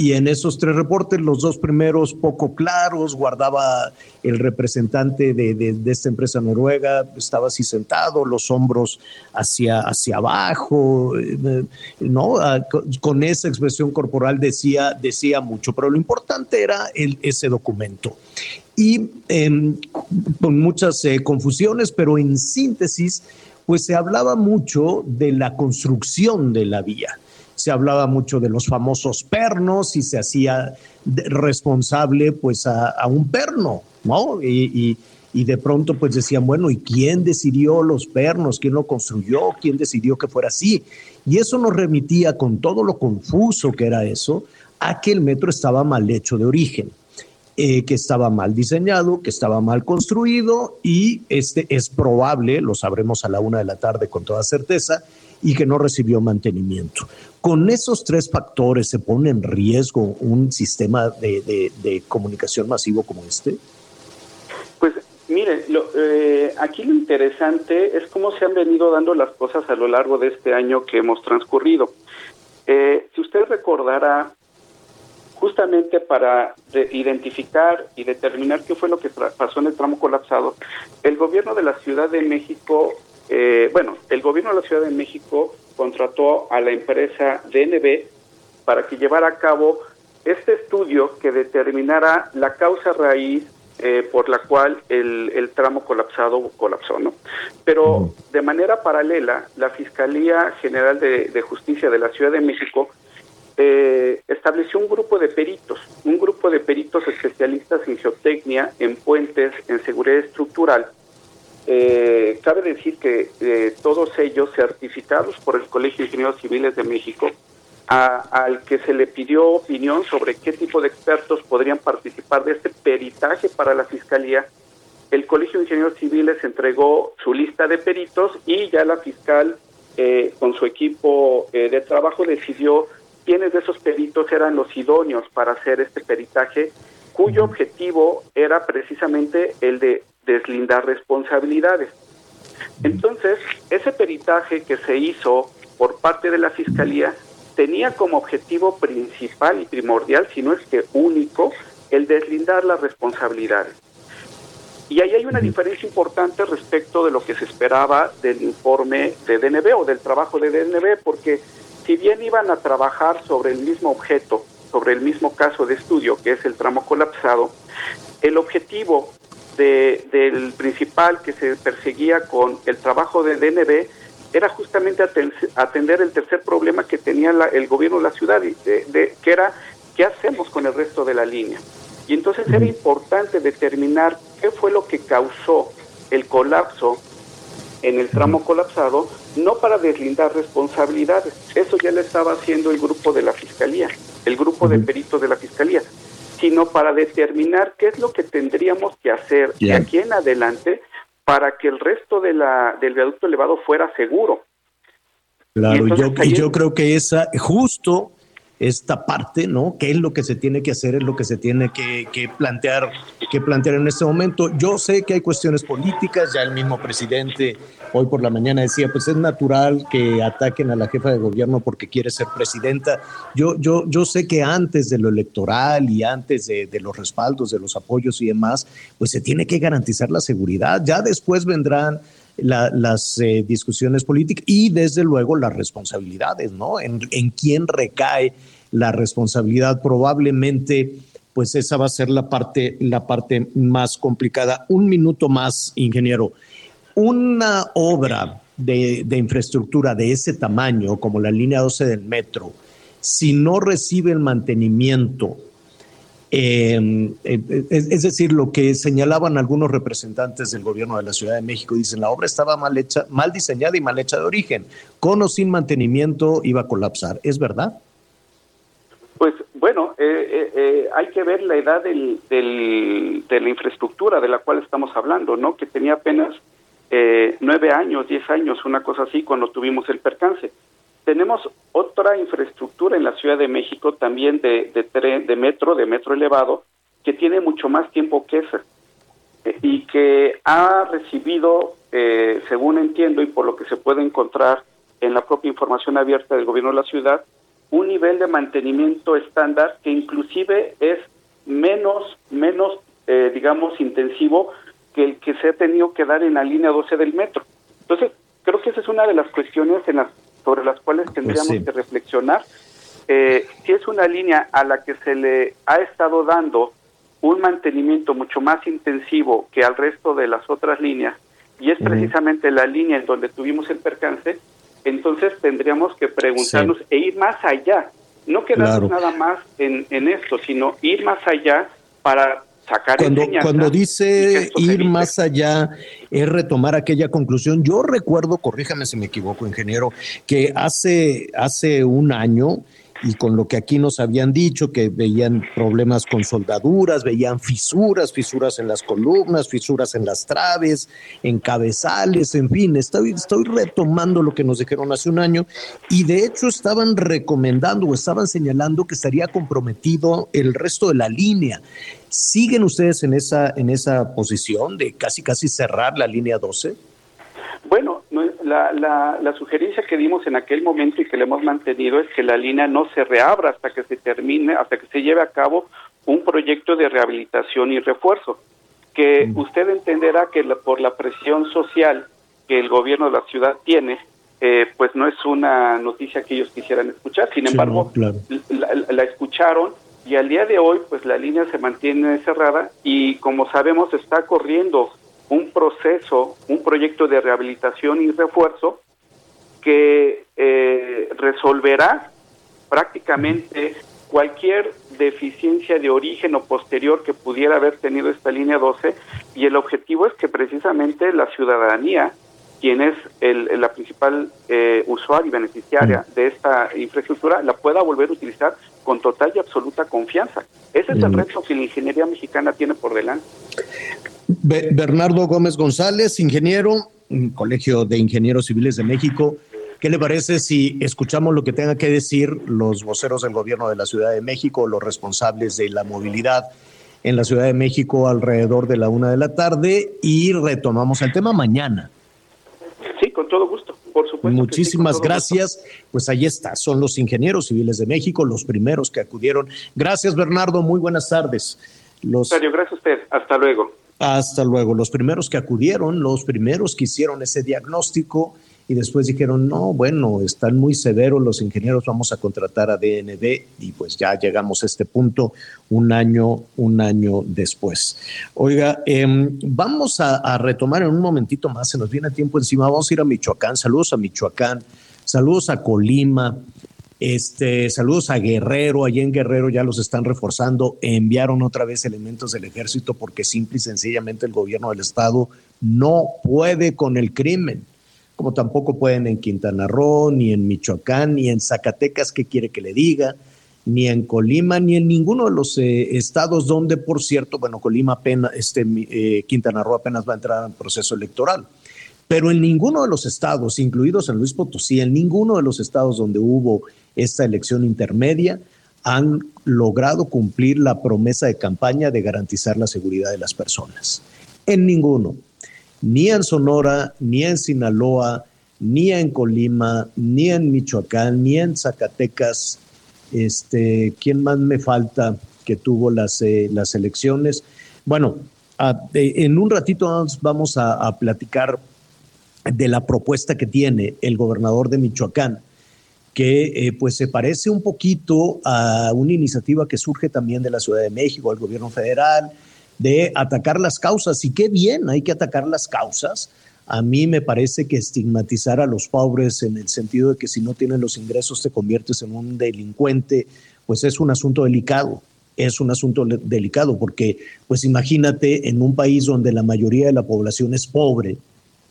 Y en esos tres reportes, los dos primeros poco claros, guardaba el representante de, esta empresa noruega, estaba así sentado, los hombros hacia, hacia abajo, eh, ¿no? Ah, con esa expresión corporal decía, decía mucho, pero lo importante era el, ese documento. Y em, con muchas eh, confusiones, pero en síntesis, pues se hablaba mucho de la construcción de la vía se hablaba mucho de los famosos pernos y se hacía responsable pues a, un perno, ¿no? Y, de pronto pues decían, bueno, ¿y quién decidió los pernos? ¿Quién lo construyó? ¿Quién decidió que fuera así? Y eso nos remitía con todo lo confuso que era eso a que el metro estaba mal hecho de origen. Eh, que estaba mal diseñado, que estaba mal construido y este es probable, lo sabremos a la una de la tarde con toda certeza, y que no recibió mantenimiento. Con esos tres factores se pone en riesgo un sistema de, comunicación masivo como este. Pues mire, eh, aquí lo interesante es cómo se han venido dando las cosas a lo largo de este año que hemos transcurrido. Eh, si usted recordará, justamente para identificar y determinar qué fue lo que pasó en el tramo colapsado, el gobierno de la Ciudad de México eh, bueno, el gobierno de la Ciudad de México contrató a la empresa DNB para que llevara a cabo este estudio que determinara la causa raíz eh, por la cual el, tramo colapsado colapsó, ¿no? Pero de manera paralela, la Fiscalía General de, Justicia de la Ciudad de México eh, estableció un grupo de peritos, un grupo de peritos especialistas en geotecnia, en puentes, en seguridad estructural, eh, cabe decir que eh, todos ellos certificados por el Colegio de Ingenieros Civiles de México, al que se le pidió opinión sobre qué tipo de expertos podrían participar de este peritaje para la Fiscalía, el Colegio de Ingenieros Civiles entregó su lista de peritos y ya la fiscal eh, con su equipo eh, de trabajo decidió quiénes de esos peritos eran los idóneos para hacer este peritaje, cuyo objetivo era precisamente el de deslindar responsabilidades. Entonces, ese peritaje que se hizo por parte de la Fiscalía tenía como objetivo principal y primordial, si no es que único, el deslindar las responsabilidades. Y ahí hay una diferencia importante respecto de lo que se esperaba del informe de DNB o del trabajo de DNB, porque si bien iban a trabajar sobre el mismo objeto, sobre el mismo caso de estudio, que es el tramo colapsado, el objetivo del principal que se perseguía con el trabajo de DNB era justamente atender el tercer problema que tenía el gobierno de la ciudad, de, que era qué hacemos con el resto de la línea. Y entonces era importante determinar qué fue lo que causó el colapso en el tramo colapsado, no para deslindar responsabilidades, eso ya lo estaba haciendo el grupo de la Fiscalía, el grupo de peritos de la Fiscalía, sino para determinar qué es lo que tendríamos que hacer de aquí en adelante para que el resto de la, del viaducto elevado fuera seguro. Claro, y yo, y yo creo que esa, justo esta parte, ¿no? ¿Qué es lo que se tiene que hacer? Es lo que se tiene que, plantear, que plantear en este momento. Yo sé que hay cuestiones políticas, ya el mismo presidente hoy por la mañana decía, pues es natural que ataquen a la jefa de gobierno porque quiere ser presidenta. Yo, yo, yo sé que antes de lo electoral y antes de, los respaldos, de los apoyos y demás, pues se tiene que garantizar la seguridad. Ya después vendrán las eh, discusiones políticas y desde luego las responsabilidades, ¿no? En, en quién recae la responsabilidad probablemente pues esa va a ser la parte, la parte más complicada. Un minuto más, ingeniero. Una obra de, de, infraestructura de ese tamaño, como la línea 12 del metro, si no recibe el mantenimiento eh, es, decir, lo que señalaban algunos representantes del gobierno de la Ciudad de México, dicen, la obra estaba mal hecha, mal diseñada y mal hecha de origen. Con o sin mantenimiento iba a colapsar. ¿Es verdad? Pues bueno, eh, eh, hay que ver la edad del, de la infraestructura de la cual estamos hablando, ¿no? Que tenía apenas nueve años, diez años, una cosa así, cuando tuvimos el percance. Tenemos otra infraestructura en la Ciudad de México también de, de, tren, de metro, de metro elevado, que tiene mucho más tiempo que esa eh, y que ha recibido, eh, según entiendo y por lo que se puede encontrar en la propia información abierta del gobierno de la ciudad, un nivel de mantenimiento estándar que inclusive es menos, menos, eh, digamos, intensivo que el que se ha tenido que dar en la línea 12 del metro. Entonces, creo que esa es una de las cuestiones en las sobre las cuales pues tendríamos que reflexionar. Eh, si es una línea a la que se le ha estado dando un mantenimiento mucho más intensivo que al resto de las otras líneas, y es precisamente la línea en donde tuvimos el percance, entonces tendríamos que preguntarnos e ir más allá, no quedarnos nada más en, en esto, sino ir más allá para cuando, cuando dice ir más allá, es retomar aquella conclusión. Yo recuerdo, corríjame si me equivoco, ingeniero, que hace, hace un año y con lo que aquí nos habían dicho, que veían problemas con soldaduras, veían fisuras, fisuras en las columnas, fisuras en las traves, en cabezales, en fin, estoy, estoy retomando lo que nos dijeron hace un año y de hecho estaban recomendando o estaban señalando que estaría comprometido el resto de la línea. ¿Siguen ustedes en esa, en esa posición de casi casi cerrar la línea 12? Bueno, la, la, sugerencia que dimos en aquel momento y que le hemos mantenido es que la línea no se reabra hasta que se termine, hasta que se lleve a cabo un proyecto de rehabilitación y refuerzo, que mm. usted entenderá que por la presión social que el gobierno de la ciudad tiene, eh, pues no es una noticia que ellos quisieran escuchar. Sin embargo, la, escucharon y al día de hoy, pues la línea se mantiene cerrada y como sabemos está corriendo un proceso, un proyecto de rehabilitación y refuerzo que eh, resolverá prácticamente cualquier deficiencia de origen o posterior que pudiera haber tenido esta línea 12 y el objetivo es que precisamente la ciudadanía, quien es el, la principal eh, usuaria y beneficiaria de esta infraestructura, la pueda volver a utilizar con total y absoluta confianza. Ese es el reto que la ingeniería mexicana tiene por delante. Bernardo Gómez González, ingeniero, Colegio de Ingenieros Civiles de México. ¿Qué le parece si escuchamos lo que tengan que decir los voceros del gobierno de la Ciudad de México, los responsables de la movilidad en la Ciudad de México alrededor de la una de la tarde y retomamos el tema mañana? Todo gusto, por supuesto. Muchísimas gracias. Pues ahí está, son los ingenieros civiles de México, los primeros que acudieron. Gracias, Bernardo. Muy buenas tardes. Los... gracias a usted. Hasta luego. Hasta luego. Los primeros que acudieron, los primeros que hicieron ese diagnóstico y después dijeron, no, bueno, están muy severos los ingenieros, vamos a contratar a DNB y pues ya llegamos a este punto un año, un año después. Oiga, em, vamos a, a, retomar en un momentito más, se nos viene tiempo encima, vamos a ir a Michoacán, saludos a Michoacán, saludos a Colima, este, saludos a Guerrero, allí en Guerrero ya los están reforzando, enviaron otra vez elementos del ejército porque simple y sencillamente el gobierno del estado no puede con el crimen, como tampoco pueden en Quintana Roo, ni en Michoacán, ni en Zacatecas, ¿qué quiere que le diga? Ni en Colima, ni en ninguno de los eh, estados donde, por cierto, bueno, Colima apenas, este, eh, Quintana Roo apenas va a entrar en proceso electoral. Pero en ninguno de los estados, incluidos San Luis Potosí, en ninguno de los estados donde hubo esta elección intermedia han logrado cumplir la promesa de campaña de garantizar la seguridad de las personas. En ninguno, ni en Sonora, ni en Sinaloa, ni en Colima, ni en Michoacán, ni en Zacatecas. Este, ¿Quién más me falta que tuvo las, eh, las elecciones? Bueno, en un ratito vamos a, a platicar de la propuesta que tiene el gobernador de Michoacán que eh, pues se parece un poquito a una iniciativa que surge también de la Ciudad de México, del gobierno federal, de atacar las causas. Y qué bien, hay que atacar las causas. A mí me parece que estigmatizar a los pobres en el sentido de que si no tienen los ingresos te conviertes en un delincuente, pues es un asunto delicado. Es un asunto delicado porque, pues imagínate, en un país donde la mayoría de la población es pobre,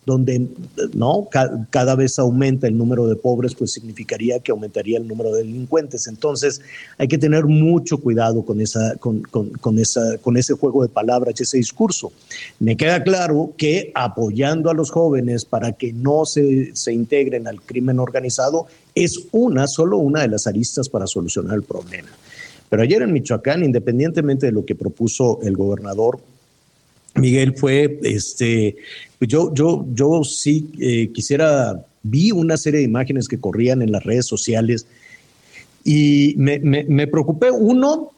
donde no cada vez aumenta el número de pobres, pues significaría que aumentaría el número de delincuentes. Entonces hay que tener mucho cuidado con, esa, con, con, esa, con ese juego de palabras y ese discurso. Me queda claro que apoyando a los jóvenes para que no se, se integren al crimen organizado es una, solo una de las aristas para solucionar el problema. Pero ayer en Michoacán, independientemente de lo que propuso el gobernador, Miguel, fue, este, pues yo, yo, yo sí eh, quisiera, vi una serie de imágenes que corrían en las redes sociales y me, preocupé, uno,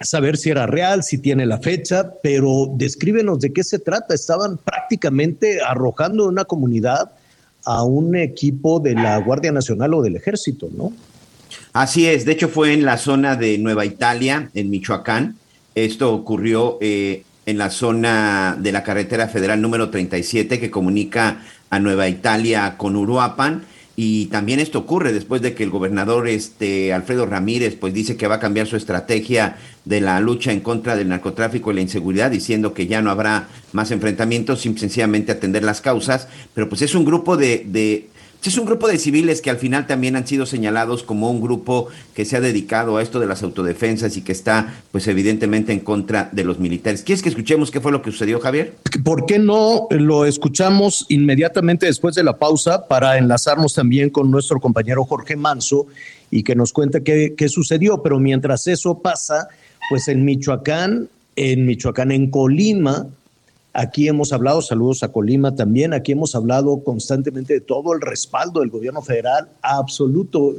saber si era real, si tiene la fecha, pero descríbenos de qué se trata. Estaban prácticamente arrojando una comunidad a un equipo de la Guardia Nacional o del Ejército, ¿no? Así es, de hecho fue en la zona de Nueva Italia, en Michoacán. Esto ocurrió eh, en la zona de la carretera federal número 37 que comunica a Nueva Italia con Uruapan. Y también esto ocurre después de que el gobernador este, Alfredo Ramírez pues dice que va a cambiar su estrategia de la lucha en contra del narcotráfico y la inseguridad, diciendo que ya no habrá más enfrentamientos, sin sencillamente atender las causas. Pero pues es un grupo de, de es un grupo de civiles que al final también han sido señalados como un grupo que se ha dedicado a esto de las autodefensas y que está, pues evidentemente, en contra de los militares. ¿Quieres que escuchemos qué fue lo que sucedió, Javier? ¿Por qué no lo escuchamos inmediatamente después de la pausa para enlazarnos también con nuestro compañero Jorge Manso y que nos cuente qué, qué sucedió? Pero mientras eso pasa, pues en Michoacán, en Michoacán, en Colima, Aquí hemos hablado, saludos a Colima también, aquí hemos hablado constantemente de todo el respaldo del gobierno federal absoluto.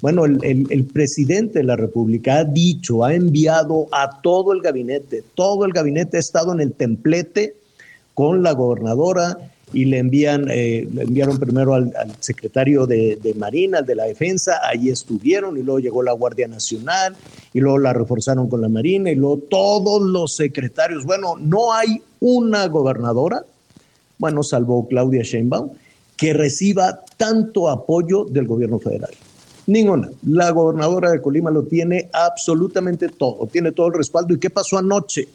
Bueno, el, presidente de la República ha dicho, ha enviado a todo el gabinete, todo el gabinete ha estado en el templete con la gobernadora y le envían, eh, le enviaron primero al, secretario de, de, Marina, al de la Defensa, allí estuvieron y luego llegó la Guardia Nacional y luego la reforzaron con la Marina y luego todos los secretarios. Bueno, no hay una gobernadora, bueno, salvo Claudia Sheinbaum, que reciba tanto apoyo del gobierno federal. Ninguna. La gobernadora de Colima lo tiene absolutamente todo, tiene todo el respaldo. ¿Y qué pasó anoche?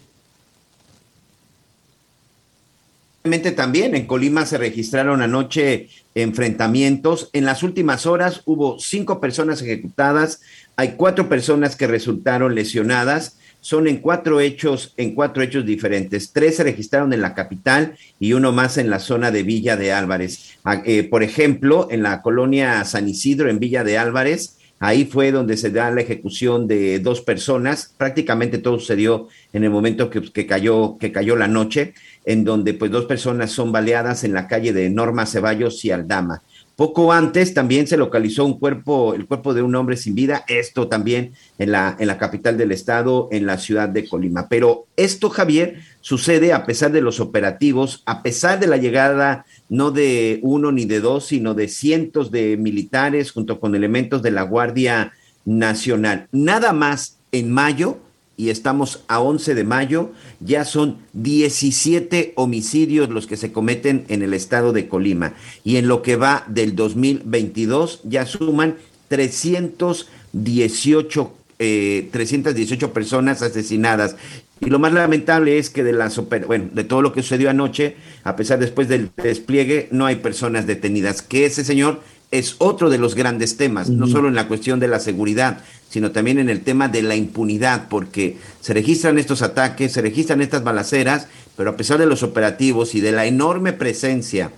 También en Colima se registraron anoche enfrentamientos. En las últimas horas hubo cinco personas ejecutadas, hay cuatro personas que resultaron lesionadas. Son en cuatro hechos, en cuatro hechos diferentes. Tres se registraron en la capital y uno más en la zona de Villa de Álvarez. Ah, eh, por ejemplo, en la colonia San Isidro, en Villa de Álvarez, Ahí fue donde se da la ejecución de dos personas. Prácticamente todo sucedió en el momento que, cayó, que cayó la noche, en donde pues dos personas son baleadas en la calle de Norma Ceballos y Aldama. Poco antes también se localizó un cuerpo, el cuerpo de un hombre sin vida, esto también en la, en la capital del estado, en la ciudad de Colima. Pero esto, Javier, sucede a pesar de los operativos, a pesar de la llegada no de uno ni de dos, sino de cientos de militares junto con elementos de la Guardia Nacional. Nada más en mayo, y estamos a 11 de mayo, ya son 17 homicidios los que se cometen en el estado de Colima. Y en lo que va del 2022 ya suman 318, 318 eh, personas asesinadas. Y lo más lamentable es que de las bueno, de todo lo que sucedió anoche, a pesar después del despliegue, no hay personas detenidas. Que ese señor es otro de los grandes temas, no solo en la cuestión de la seguridad, sino también en el tema de la impunidad, porque se registran estos ataques, se registran estas balaceras, pero a pesar de los operativos y de la enorme presencia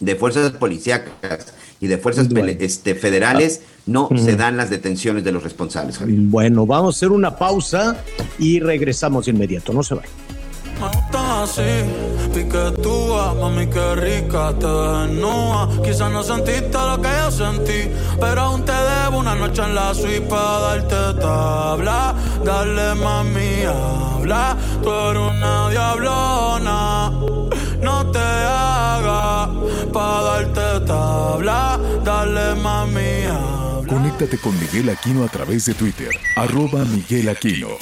de fuerzas policíacas y de fuerzas este, federales, no se dan las detenciones de los responsables. Bueno, vamos a hacer una pausa y regresamos de inmediato, no se vayan. Me gusta así, piquetúa, mami que rica te desnuda. Quizás no sentiste lo que yo sentí, pero aún te debo una noche en la suite para darte tabla. Dale mami, habla, tú eres una diablona. No te hagas para darte tabla. Dale mami, habla. Conéctate con Miguel Aquino a través de Twitter, arroba Miguel Aquino.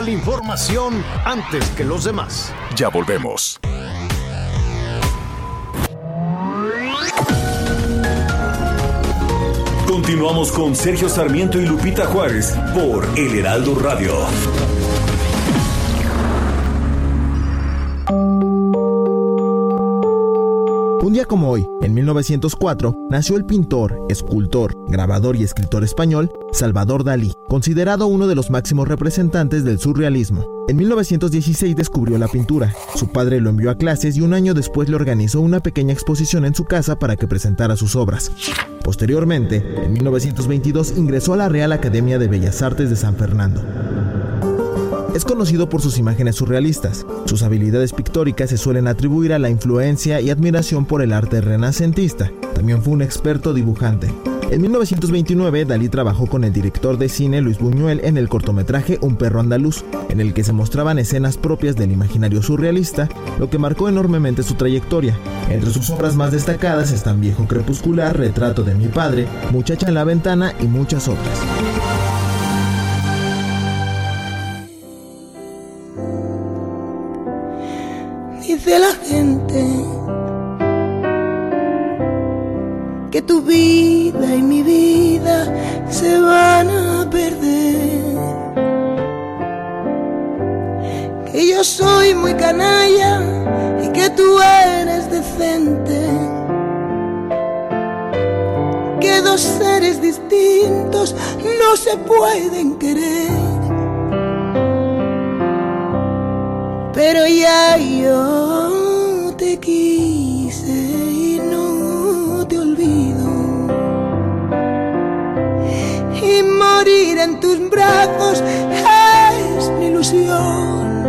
La información antes que los demás. Ya volvemos. Continuamos con Sergio Sarmiento y Lupita Juárez por El Heraldo Radio. Un día como hoy, en 1904, nació el pintor, escultor, grabador y escritor español Salvador Dalí, considerado uno de los máximos representantes del surrealismo. En 1916 descubrió la pintura. Su padre lo envió a clases y un año después le organizó una pequeña exposición en su casa para que presentara sus obras. Posteriormente, en 1922 ingresó a la Real Academia de Bellas Artes de San Fernando. Es conocido por sus imágenes surrealistas. Sus habilidades pictóricas se suelen atribuir a la influencia y admiración por el arte renacentista. También fue un experto dibujante. En 1929, Dalí trabajó con el director de cine Luis Buñuel en el cortometraje Un perro andaluz, en el que se mostraban escenas propias del imaginario surrealista, lo que marcó enormemente su trayectoria. Entre sus obras más destacadas están Viejo Crepuscular, Retrato de mi padre, Muchacha en la ventana y muchas otras. De la gente que tu vida y mi vida se van a perder. Que yo soy muy canalla y que tú eres decente. Que dos seres distintos no se pueden querer. pero ya yo brazos es mi ilusión.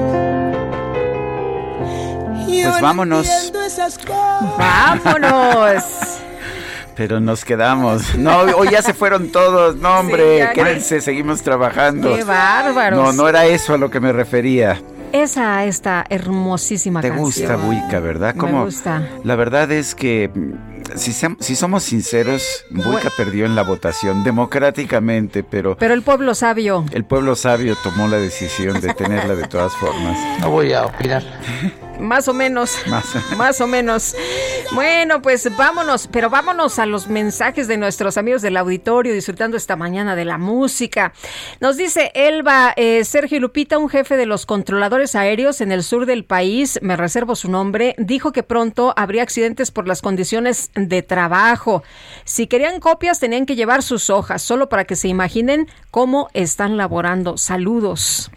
pues vámonos. Vámonos. Pero nos quedamos. No, hoy ya se fueron todos. No, hombre, quédense, seguimos trabajando. Qué bárbaros. No, no era eso a lo que me refería esa esta hermosísima Te canción. gusta Buica, ¿verdad? Me gusta. La verdad es que si, si somos sinceros, Buica perdió en la votación democráticamente, pero Pero el pueblo sabio. El pueblo sabio tomó la decisión de tenerla de todas formas. No voy a opinar. Más o menos. Más. o menos. Bueno, pues vámonos, pero vámonos a los mensajes de nuestros amigos del auditorio disfrutando esta mañana de la música. Nos dice Elba, eh, Sergio Lupita, un jefe de los controladores aéreos en el sur del país, me reservo su nombre, dijo que pronto habría accidentes por las condiciones de trabajo. Si querían copias tenían que llevar sus hojas, solo para que se imaginen cómo están laborando. Saludos.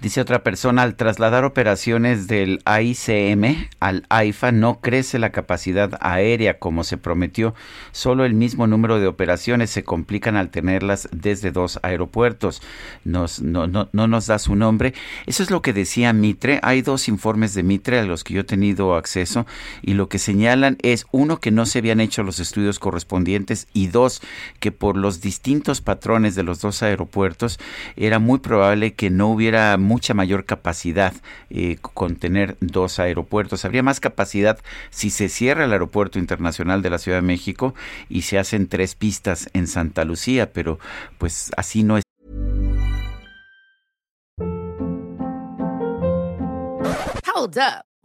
Dice otra persona, al trasladar operaciones del AICM al AIFA no crece la capacidad aérea como se prometió, solo el mismo número de operaciones se complican al tenerlas desde dos aeropuertos. Nos, no, no, no nos da su nombre. Eso es lo que decía Mitre. Hay dos informes de Mitre a los que yo he tenido acceso y lo que señalan es uno que no se habían hecho los estudios correspondientes y dos que por los distintos patrones de los dos aeropuertos era muy probable que no hubiera mucha mayor capacidad eh, con tener dos aeropuertos. Habría más capacidad si se cierra el aeropuerto internacional de la Ciudad de México y se hacen tres pistas en Santa Lucía, pero pues así no es.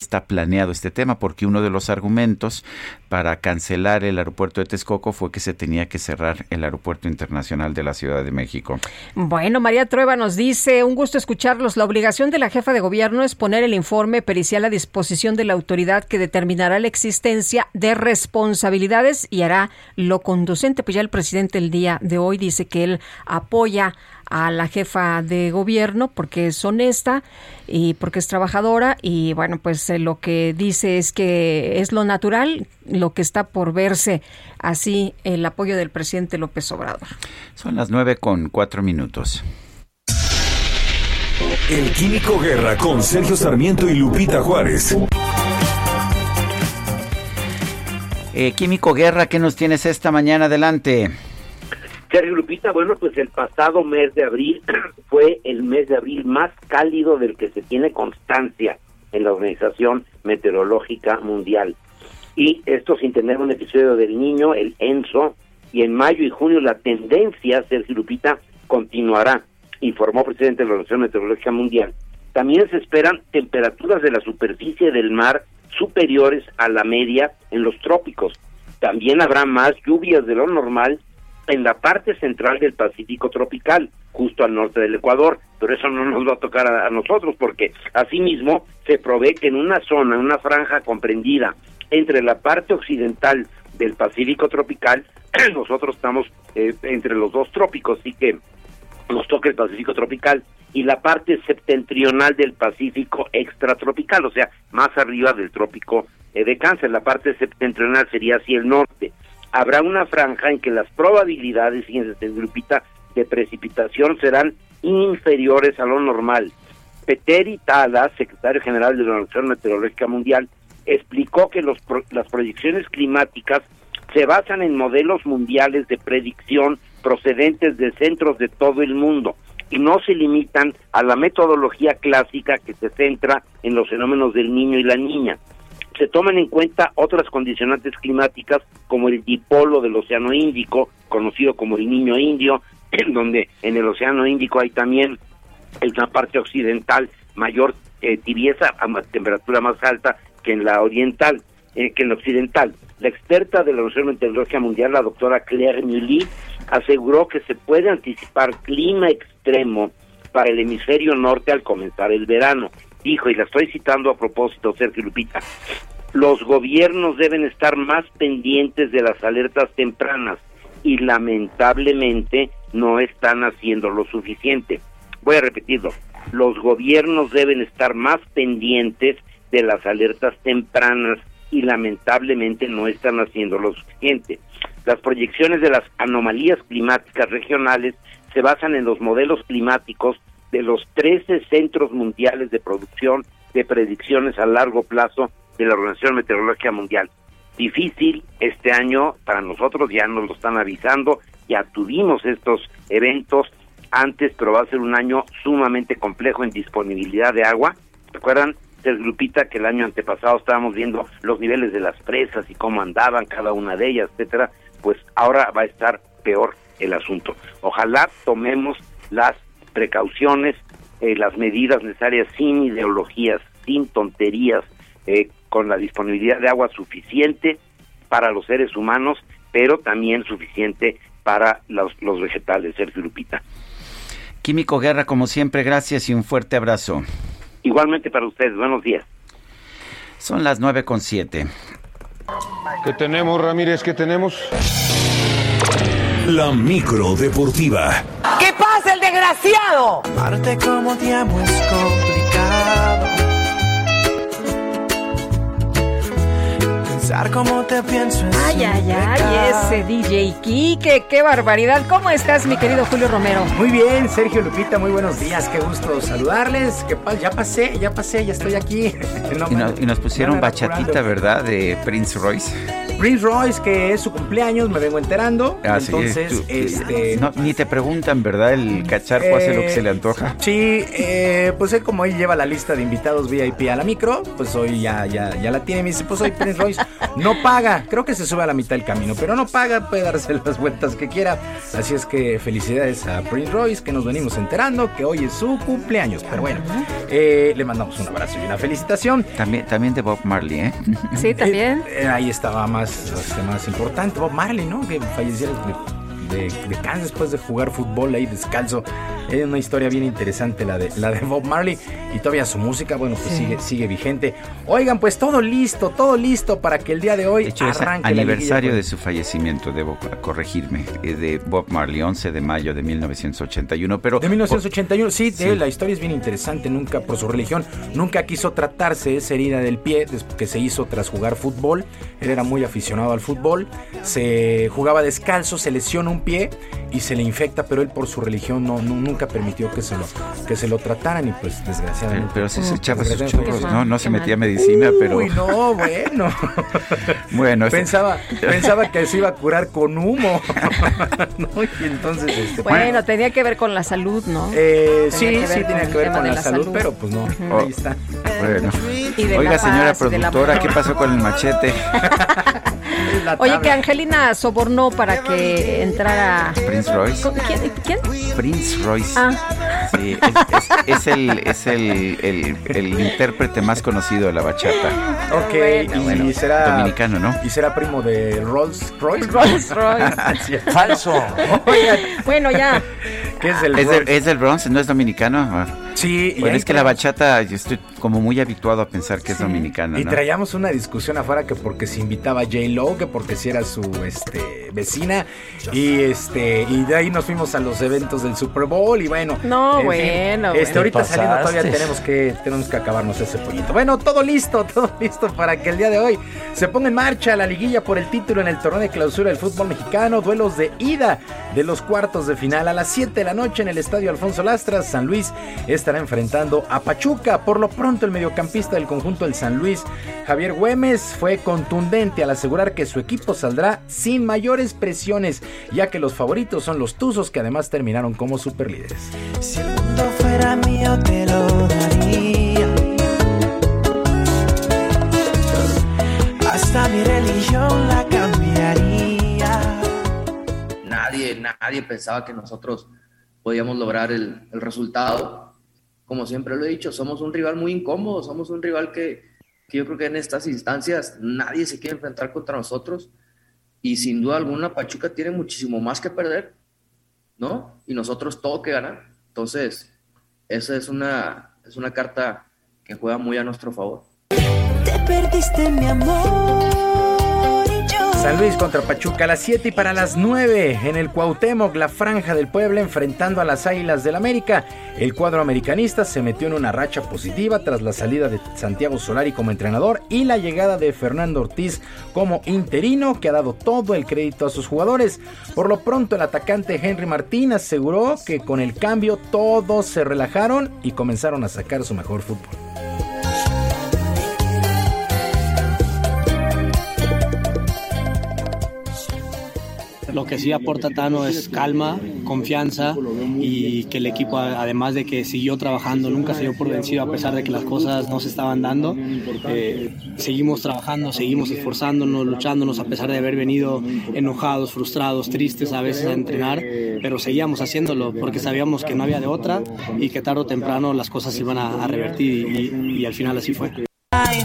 está planeado este tema, porque uno de los argumentos para cancelar el aeropuerto de Texcoco fue que se tenía que cerrar el aeropuerto internacional de la Ciudad de México. Bueno, María Trueba nos dice, un gusto escucharlos. La obligación de la jefa de gobierno es poner el informe pericial a disposición de la autoridad que determinará la existencia de responsabilidades y hará lo conducente. Pues ya el presidente el día de hoy dice que él apoya a la jefa de gobierno porque es honesta y porque es trabajadora y bueno pues eh, lo que dice es que es lo natural lo que está por verse. Así el apoyo del presidente López Obrador. Son las nueve con cuatro minutos. El Químico Guerra con Sergio Sarmiento y Lupita Juárez. Eh, Químico Guerra, ¿qué nos tienes esta mañana adelante? Sergio Lupita, bueno, pues el pasado mes de abril fue el mes de abril más cálido del que se tiene constancia en la Organización Meteorológica Mundial. Y esto sin tener un episodio del niño, el ENSO, y en mayo y junio la tendencia, Sergio Lupita, continuará, informó el presidente de la Organización Meteorológica Mundial. También se esperan temperaturas de la superficie del mar superiores a la media en los trópicos. También habrá más lluvias de lo normal en la parte central del Pacífico tropical, justo al norte del Ecuador, pero eso no nos va a tocar a, nosotros porque asimismo se provee que en una zona, una franja comprendida entre la parte occidental del Pacífico tropical, nosotros estamos eh, entre los dos trópicos, así que nos toca el Pacífico tropical y la parte septentrional del Pacífico extratropical, o sea, más arriba del trópico eh, de Cáncer. La parte septentrional sería hacia el norte habrá una franja en que las probabilidades, fíjense, grupita, de precipitación serán inferiores a lo normal. Peteri Tala, secretario general de la Organización Meteorológica Mundial, explicó que los las proyecciones climáticas se basan en modelos mundiales de predicción procedentes de centros de todo el mundo y no se limitan a la metodología clásica que se centra en los fenómenos del niño y la niña se toman en cuenta otras condicionantes climáticas como el dipolo del Océano Índico, conocido como el Niño Indio, en donde en el Océano Índico hay también en la parte occidental mayor eh, tibieza, a temperatura más alta que en la oriental, eh, que en la occidental. La experta de la Organización Meteorológica Mundial, la doctora Claire Mully, aseguró que se puede anticipar clima extremo para el hemisferio norte al comenzar el verano dijo, y la estoy citando a propósito, Sergio Lupita, los gobiernos deben estar más pendientes de las alertas tempranas y lamentablemente no están haciendo lo suficiente. Voy a repetirlo, los gobiernos deben estar más pendientes de las alertas tempranas y lamentablemente no están haciendo lo suficiente. Las proyecciones de las anomalías climáticas regionales se basan en los modelos climáticos de los 13 centros mundiales de producción de predicciones a largo plazo de la Organización Meteorológica Mundial. Difícil este año para nosotros, ya nos lo están avisando, ya tuvimos estos eventos antes, pero va a ser un año sumamente complejo en disponibilidad de agua. ¿Recuerdan, Grupita, que el año antepasado estábamos viendo los niveles de las presas y cómo andaban cada una de ellas, etcétera? Pues ahora va a estar peor el asunto. Ojalá tomemos las precauciones eh, las medidas necesarias sin ideologías, sin tonterías, eh, con la disponibilidad de agua suficiente para los seres humanos, pero también suficiente para los, los vegetales, Sergio Lupita. Químico Guerra, como siempre, gracias y un fuerte abrazo. Igualmente para ustedes, buenos días. Son las nueve con siete. ¿Qué tenemos, Ramírez? ¿Qué tenemos? La micro deportiva. ¿Qué pasa, el desgraciado? Parte como te amo es complicado. Pensar cómo te pienso es Ay, ay, ay, ese DJ Kike, qué barbaridad. ¿Cómo estás, mi querido Julio Romero? Muy bien, Sergio Lupita, muy buenos días, qué gusto saludarles. ¿Qué pa- ya pasé, ya pasé, ya estoy aquí. No Y, me- no- y nos pusieron no bachatita. ¿verdad? De Prince Royce. Prince Royce, que es su cumpleaños, me vengo enterando. Ah, sí, entonces, tú- este. no, ni te preguntan, ¿verdad? El cacharpo hace lo que se le antoja. Sí, eh, pues él como él lleva la lista de invitados VIP a la micro, pues hoy ya, ya, ya la tiene. Me dice, pues hoy Prince Royce no paga. Creo que se sube a la mitad del camino, pero no paga, puede darse las vueltas que quiera. Así es que felicidades a Prince Royce, que nos venimos enterando que hoy es su cumpleaños. Pero bueno, eh, le mandamos un abrazo y una felicitación. También, también de Bob Marley, ¿eh? Sí, también. Eh, ahí estaba más, este, más importante. Bob Marley, ¿no? Que falleció de, de, después de jugar fútbol ahí descalzo. Es una historia bien interesante la de, la de Bob Marley. Y todavía su música, bueno, pues Sí. sigue, sigue vigente. Oigan, pues todo listo, todo listo para que el día de hoy De hecho, es arranque la aniversario liguilla, de su fallecimiento, debo corregirme, eh, de Bob Marley, 11 de mayo de 1981. Pero De 1981, sí, de- Sí. la historia es bien interesante, nunca por su religión, nunca quiso tratarse esa herida del pie que se hizo tras jugar fútbol, él era muy aficionado al fútbol, se jugaba descalzo, se lesiona un pie y se le infecta, pero él por su religión no, nu- nunca permitió que se lo, que se lo trataran y pues desgraciadamente. Pero sí se echaba sus churros, falleció. ¿no? No se metía medicina, pero... Uy, no, bueno. Bueno, ese- pensaba, pensaba que se iba a curar con humo. ¿no? Y entonces, este, Bueno, tenía que ver con la salud, ¿no? Eh, Tenía sí, sí, el que ver con la, la salud, salud. pero pues no, ahí está. Bueno. De Oiga, señora productora. ¿qué pasó con el machete? Oye, que Angelina sobornó para que entrara. Prince Royce. ¿Con- ¿Quién? ¿Quién? Prince Royce. Ah. Sí, es, es- es el, es el, el- el intérprete más conocido de la bachata. Ok, y bueno, será dominicano, ¿no? Y será primo de Rolls Royce. Rolls Royce. Sí. Falso. Bueno, ya. ¿qué es el ¿Es, Rolls? del, es del Bronx, no es dominicano. Ah. Sí, y Bueno, es que la bachata, yo estoy como muy habituado a pensar que es dominicana, Y ¿no? traíamos una discusión afuera que porque se invitaba a J Lo, que porque si era su este vecina y este y de ahí nos fuimos a los eventos del Super Bowl y bueno. No, bueno, este bueno. ahorita saliendo todavía tenemos que tenemos que acabarnos ese pollito. Bueno, todo listo, todo listo para que el día de hoy se ponga en marcha la liguilla por el título en el torneo de clausura del fútbol mexicano, duelos de ida de los cuartos de final a las 7 de la noche en el Estadio Alfonso Lastras, San Luis estará enfrentando a Pachuca. Por lo pronto el mediocampista del conjunto del San Luis, Javier Güemes, fue contundente al asegurar que su equipo saldrá sin mayores presiones, ya que los favoritos son los Tuzos que además terminaron como superlíderes. El mundo fuera mío te lo daría. Hasta mi religión la cambiaría. nadie, nadie pensaba que nosotros podíamos lograr el, el resultado. Como siempre lo he dicho, somos un rival muy incómodo, somos un rival que, que yo creo que en estas instancias nadie se quiere enfrentar contra nosotros y sin duda alguna Pachuca tiene muchísimo más que perder, ¿no? Y nosotros todo que ganar. Entonces, esa es una, es una carta que juega muy a nuestro favor. Te perdiste mi amor. San Luis contra Pachuca a las 7 y para las 9 en el Cuauhtémoc, la franja del Puebla enfrentando a las Águilas del América. El cuadro americanista se metió en una racha positiva tras la salida de Santiago Solari como entrenador y la llegada de Fernando Ortiz como interino que ha dado todo el crédito a sus jugadores. Por lo pronto el atacante Henry Martín aseguró que con el cambio todos se relajaron y comenzaron a sacar su mejor fútbol. Lo que sí aporta Tano es calma, confianza y que el equipo, además de que siguió trabajando, nunca se dio por vencido a pesar de que las cosas no se estaban dando. Eh, seguimos trabajando, seguimos esforzándonos, luchándonos a pesar de haber venido enojados, frustrados, tristes a veces a entrenar, pero seguíamos haciéndolo porque sabíamos que no había de otra y que tarde o temprano las cosas se iban a, revertir y, y al final así fue. Ay,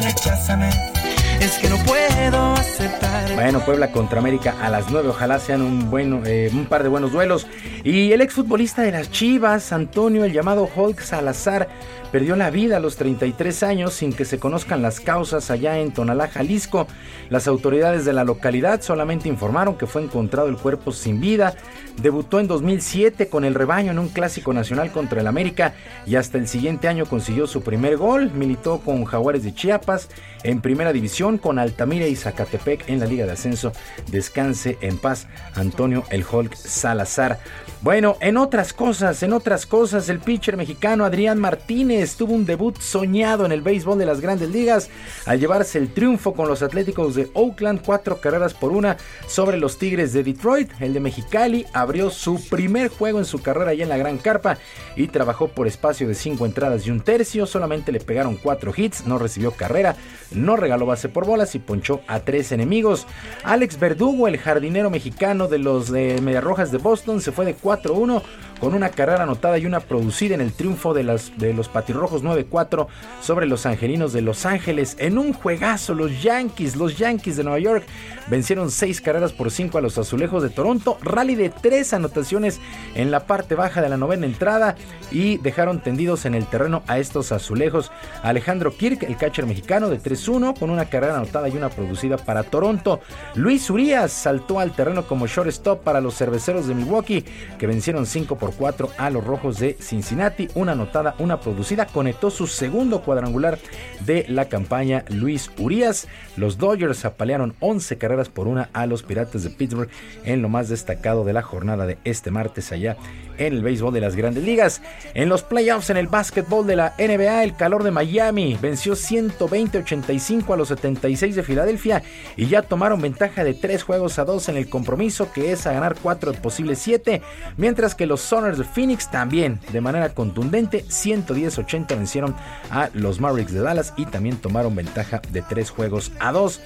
es que no puedo aceptar. Bueno, Puebla contra América a las 9. Ojalá sean un, bueno, eh, un par de buenos duelos. Y el exfutbolista de las Chivas, Antonio, el llamado Hulk Salazar, perdió la vida a los 33 años sin que se conozcan las causas allá en Tonalá, Jalisco. Las autoridades de la localidad solamente informaron que fue encontrado el cuerpo sin vida. Debutó en 2007 con el rebaño en un clásico nacional contra el América y hasta el siguiente año consiguió su primer gol. Militó con Jaguares de Chiapas en primera división con Altamira y Zacatepec en la Liga de Ascenso. Descanse en paz Antonio el Hulk Salazar. Bueno, en otras cosas, en otras cosas, el pitcher mexicano Adrián Martínez tuvo un debut soñado en el béisbol de las grandes ligas al llevarse el triunfo con los Atléticos de Oakland, cuatro carreras por una sobre los Tigres de Detroit. El de Mexicali abrió su primer juego en su carrera allá en la Gran Carpa y trabajó por espacio de cinco entradas y un tercio. Solamente le pegaron cuatro hits, no recibió carrera, no regaló base por bolas y ponchó a tres enemigos. Alex Verdugo, el jardinero mexicano de los de Mediarrojas de Boston, se fue de 4-1 con una carrera anotada y una producida en el triunfo de, las, de los Patirrojos 9-4 sobre los Angelinos de Los Ángeles. En un juegazo, los Yankees, los Yankees de Nueva York vencieron 6 carreras por 5 a los Azulejos de Toronto. Rally de 3 anotaciones en la parte baja de la novena entrada y dejaron tendidos en el terreno a estos Azulejos. Alejandro Kirk, el catcher mexicano de 3-1 con una carrera anotada y una producida para Toronto. Luis Urias saltó al terreno como shortstop para los cerveceros de Milwaukee que vencieron 5 por 4 a los Rojos de Cincinnati. Una anotada, una producida. Conectó su segundo cuadrangular de la campaña Luis Urias. Los Dodgers apalearon 11 carreras por una a los Piratas de Pittsburgh en lo más destacado de la jornada de este martes allá en el béisbol de las grandes ligas. En los playoffs en el básquetbol de la NBA, el calor de Miami venció 120-85 a los 76 de Filadelfia y ya tomaron ventaja de 3 juegos a 2 en el compromiso que es a ganar 4 de posibles 7, mientras que los Soners de Phoenix también de manera contundente 110-80 vencieron a los Mavericks de Dallas y también tomaron ventaja de 3 juegos a 2.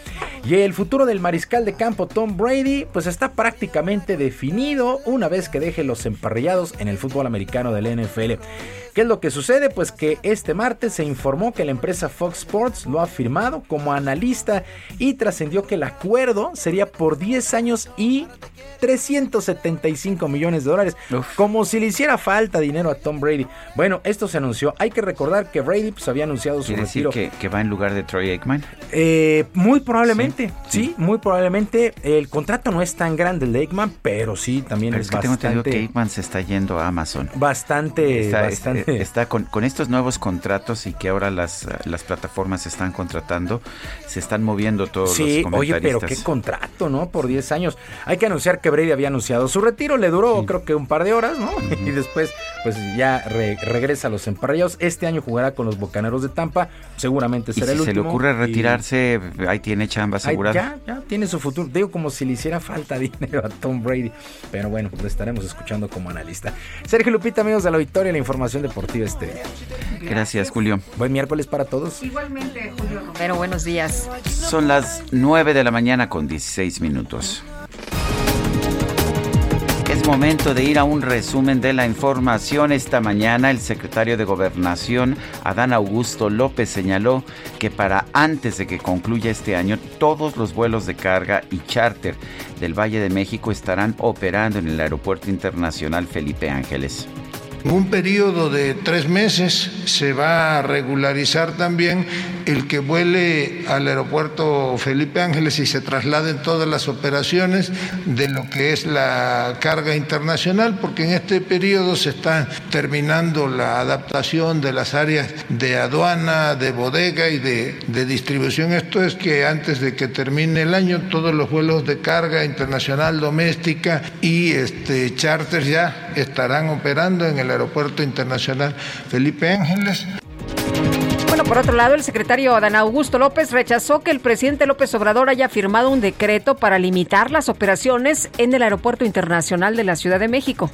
Y el futuro del mariscal de campo Tom Brady pues está prácticamente definido una vez que deje los emparrillados en el fútbol americano del NFL. ¿Qué es lo que sucede? Pues que este martes se informó que la empresa Fox Sports lo ha firmado como analista y trascendió que el acuerdo sería por 10 años y 375 millones de dólares. Como si le hiciera falta dinero a Tom Brady. Bueno, esto se anunció. Hay que recordar que Brady pues, había anunciado su retiro. Decir que, que, va en lugar de Troy Aikman? Eh, muy probablemente, sí, muy probablemente. El contrato no es tan grande el de Aikman, pero sí también pero es, es que bastante. Tengo entendido que Aikman se está yendo a Amazon. Bastante, está, bastante. Está, con, con, estos nuevos contratos y que ahora las, las plataformas se están contratando, se están moviendo todos sí, los oye, pero qué contrato, ¿no? Por 10 años. Hay que anunciar que Brady había anunciado su retiro, le duró sí. creo que un par de horas, ¿no? Uh -huh. Y después, pues ya re regresa a los emparrillados. Este año jugará con los Bocaneros de Tampa, seguramente será y si el último. se le ocurre retirarse, y... ahí tiene chamba asegurada. ya, ya tiene su futuro. Digo, como si le hiciera falta dinero a Tom Brady. Pero bueno, lo estaremos escuchando como analista. Sergio Lupita, amigos de la Victoria, la información deportiva este día. Gracias, Gracias Julio. Buen miércoles para todos. Igualmente, Julio Romero, buenos días. Son las 9 de la mañana con 16 minutos. Es momento de ir a un resumen de la información. Esta mañana el secretario de Gobernación, Adán Augusto López, señaló que para antes de que concluya este año, todos los vuelos de carga y charter del Valle de México estarán operando en el Aeropuerto Internacional Felipe Ángeles. En un periodo de tres meses se va a regularizar también el que vuele al aeropuerto Felipe Ángeles y se trasladen todas las operaciones de lo que es la carga internacional, porque en este periodo se está terminando la adaptación de las áreas de aduana, de bodega y de, de distribución. Esto es que antes de que termine el año todos los vuelos de carga internacional, doméstica y este, charters ya estarán operando en el Aeropuerto Internacional Felipe Ángeles. Bueno, por otro lado, el secretario Adán Augusto López rechazó que el presidente López Obrador haya firmado un decreto para limitar las operaciones en el Aeropuerto Internacional de la Ciudad de México.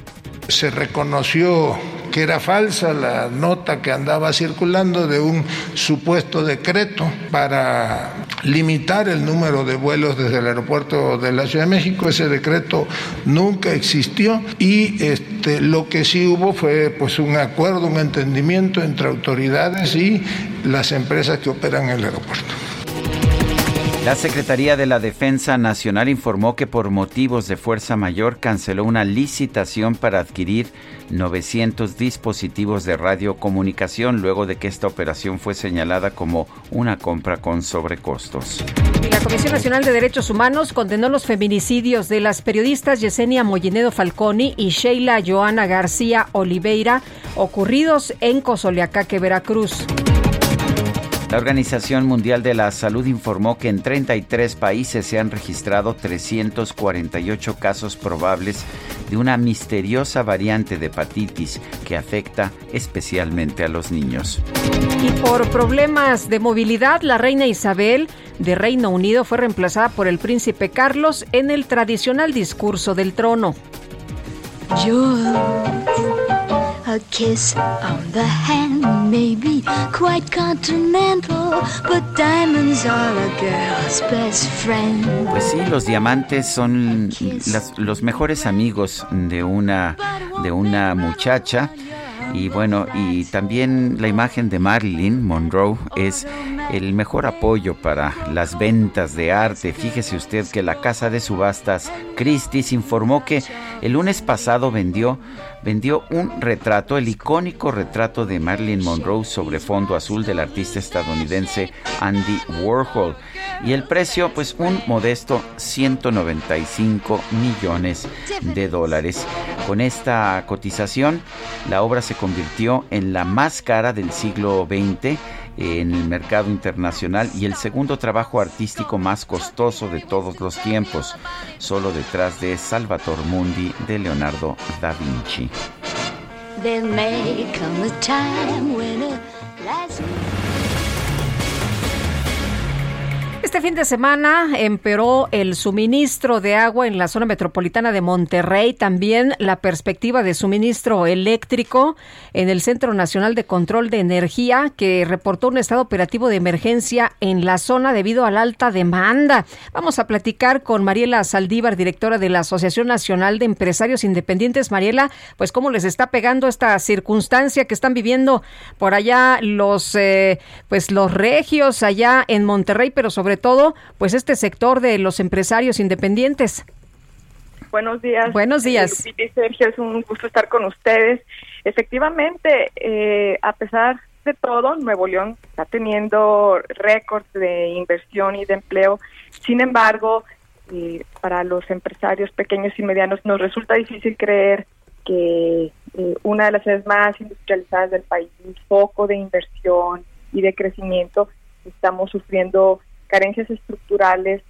Se reconoció que era falsa la nota que andaba circulando de un supuesto decreto para limitar el número de vuelos desde el aeropuerto de la Ciudad de México. Ese decreto nunca existió y este, lo que sí hubo fue pues un acuerdo, un entendimiento entre autoridades y las empresas que operan el aeropuerto. La Secretaría de la Defensa Nacional informó que por motivos de fuerza mayor canceló una licitación para adquirir 900 dispositivos de radiocomunicación luego de que esta operación fue señalada como una compra con sobrecostos. La Comisión Nacional de Derechos Humanos condenó los feminicidios de las periodistas Yesenia Mollinedo Falconi y Sheila Joana García Oliveira ocurridos en Cozoleacaque, Veracruz. La Organización Mundial de la Salud informó que en 33 países se han registrado 348 casos probables de una misteriosa variante de hepatitis que afecta especialmente a los niños. Y por problemas de movilidad, la reina Isabel de Reino Unido fue reemplazada por el príncipe Carlos en el tradicional discurso del trono. A kiss on the hand may be quite continental, but diamonds are a girl's best friend. Pues sí, los diamantes son las- los mejores amigos de una de una muchacha y bueno, y también la imagen de Marilyn Monroe es el mejor apoyo para las ventas de arte. Fíjese usted que la casa de subastas Christie's informó que el lunes pasado vendió vendió un retrato, el icónico retrato de Marilyn Monroe sobre fondo azul del artista estadounidense Andy Warhol. Y el precio, pues un modesto 195 millones de dólares. Con esta cotización, la obra se convirtió en la más cara del siglo XX en el mercado internacional y el segundo trabajo artístico más costoso de todos los tiempos, solo detrás de Salvator Mundi de Leonardo da Vinci. Este fin de semana empeoró el suministro de agua en la zona metropolitana de Monterrey, también la perspectiva de suministro eléctrico en el Centro Nacional de Control de Energía, que reportó un estado operativo de emergencia en la zona debido a la alta demanda. Vamos a platicar con Mariela Saldívar, directora de la Asociación Nacional de Empresarios Independientes. Mariela, pues cómo les está pegando esta circunstancia que están viviendo por allá los, eh, pues los regios allá en Monterrey, pero sobre todo, pues este sector de los empresarios independientes. Buenos días. Buenos días. Lupita y Sergio, es un gusto estar con ustedes. Efectivamente, eh, a pesar de todo, Nuevo León está teniendo récords de inversión y de empleo. Sin embargo, eh, para los empresarios pequeños y medianos nos resulta difícil creer que eh, una de las ciudades más industrializadas del país, un foco de inversión y de crecimiento, estamos sufriendo carencias estructurales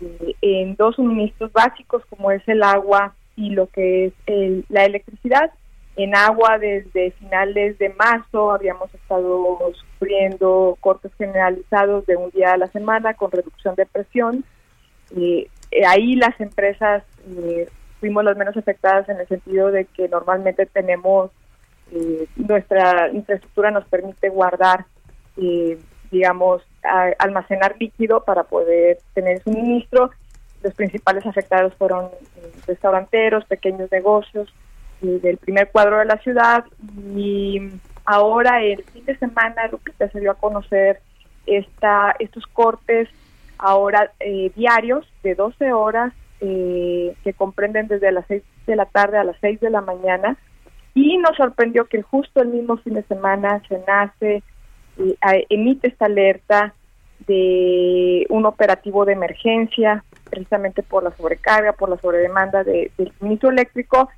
eh, en dos suministros básicos como es el agua y lo que es el- la electricidad. En agua desde finales de marzo habíamos estado sufriendo cortes generalizados de un día a la semana con reducción de presión. Eh, eh, ahí las empresas eh, fuimos las menos afectadas en el sentido de que normalmente tenemos eh, nuestra infraestructura nos permite guardar eh, digamos, almacenar líquido para poder tener suministro. Los principales afectados fueron eh, restauranteros, pequeños negocios eh, del primer cuadro de la ciudad y ahora el fin de semana Lupita se dio a conocer esta, estos cortes ahora eh, diarios de 12 horas eh, que comprenden desde las 6 de la tarde a las 6 de la mañana y nos sorprendió que justo el mismo fin de semana se nace emite esta alerta de un operativo de emergencia, precisamente por la sobrecarga, por la sobredemanda de- del suministro eléctrico,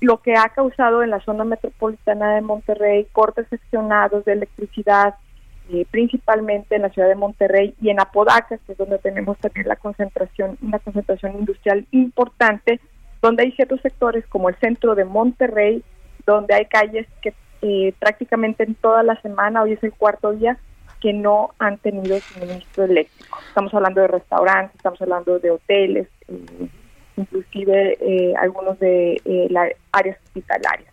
lo que ha causado en la zona metropolitana de Monterrey cortes seccionados de electricidad, eh, principalmente en la ciudad de Monterrey y en Apodaca, que es donde tenemos también la concentración, una concentración industrial importante, donde hay ciertos sectores como el centro de Monterrey, donde hay calles que eh, prácticamente en toda la semana, hoy es el cuarto día, que no han tenido suministro eléctrico. Estamos hablando de restaurantes, estamos hablando de hoteles, eh, inclusive eh, algunos de las áreas hospitalarias.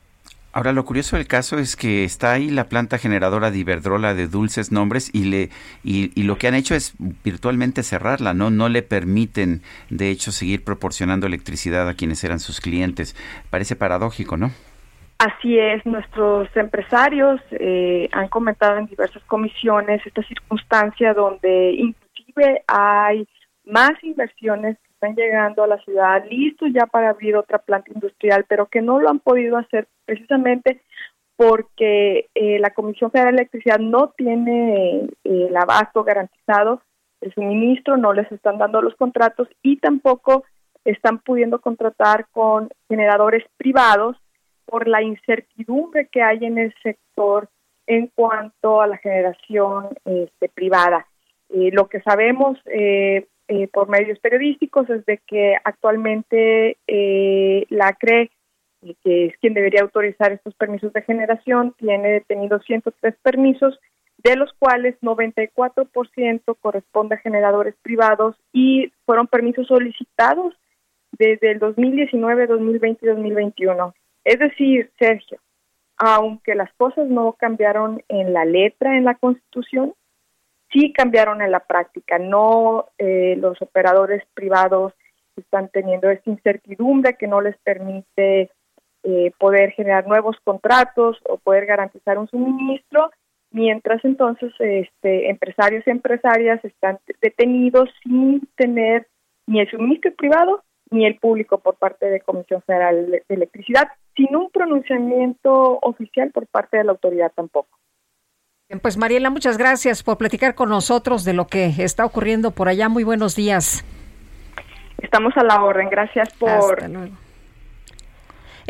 Ahora, lo curioso del caso es que está ahí la planta generadora de Iberdrola de dulces nombres y, le, y, y, lo que han hecho es virtualmente cerrarla, ¿no? No le permiten, de hecho, seguir proporcionando electricidad a quienes eran sus clientes. Parece paradójico, ¿no? Así es, nuestros empresarios eh, han comentado en diversas comisiones esta circunstancia donde inclusive hay más inversiones que están llegando a la ciudad, listos ya para abrir otra planta industrial, pero que no lo han podido hacer precisamente porque eh, la Comisión Federal de Electricidad no tiene eh, el abasto garantizado, el suministro, no les están dando los contratos y tampoco están pudiendo contratar con generadores privados por la incertidumbre que hay en el sector en cuanto a la generación este, privada. Eh, lo que sabemos eh, eh, por medios periodísticos es de que actualmente la CRE, que es quien debería autorizar estos permisos de generación, tiene detenidos 103 permisos, de los cuales 94% corresponde a generadores privados y fueron permisos solicitados desde el 2019, 2020 y 2021. Es decir, Sergio, aunque las cosas no cambiaron en la letra en la Constitución, sí cambiaron en la práctica. No eh, los operadores privados están teniendo esta incertidumbre que no les permite eh, poder generar nuevos contratos o poder garantizar un suministro, mientras entonces este, empresarios y empresarias están detenidos sin tener ni el suministro privado ni el público por parte de Comisión Federal de Electricidad, sin un pronunciamiento oficial por parte de la autoridad tampoco. Pues Mariela, muchas gracias por platicar con nosotros de lo que está ocurriendo por allá. Muy buenos días. Estamos a la orden. Gracias por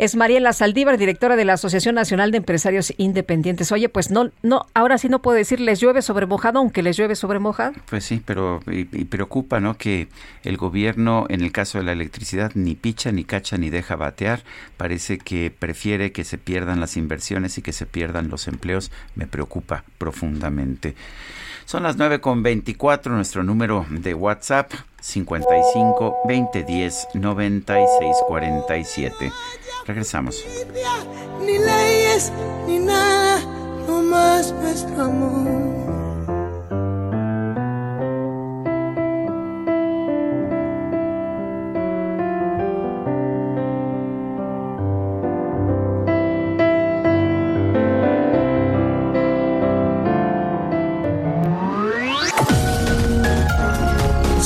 es Mariela Saldívar, directora de la Asociación Nacional de Empresarios Independientes. Oye, pues no, no, ahora sí no puedo decir les llueve sobre mojado, aunque les llueve sobre mojado. Pues sí, pero y, preocupa, ¿no? Que el gobierno, en el caso de la electricidad, ni picha, ni cacha, ni deja batear. Parece que prefiere que se pierdan las inversiones y que se pierdan los empleos. Me preocupa profundamente. Son las 9 con 24, nuestro número de WhatsApp 55 20 10 96 47. Regresamos. Ni leyes, ni nada, más nuestro amor.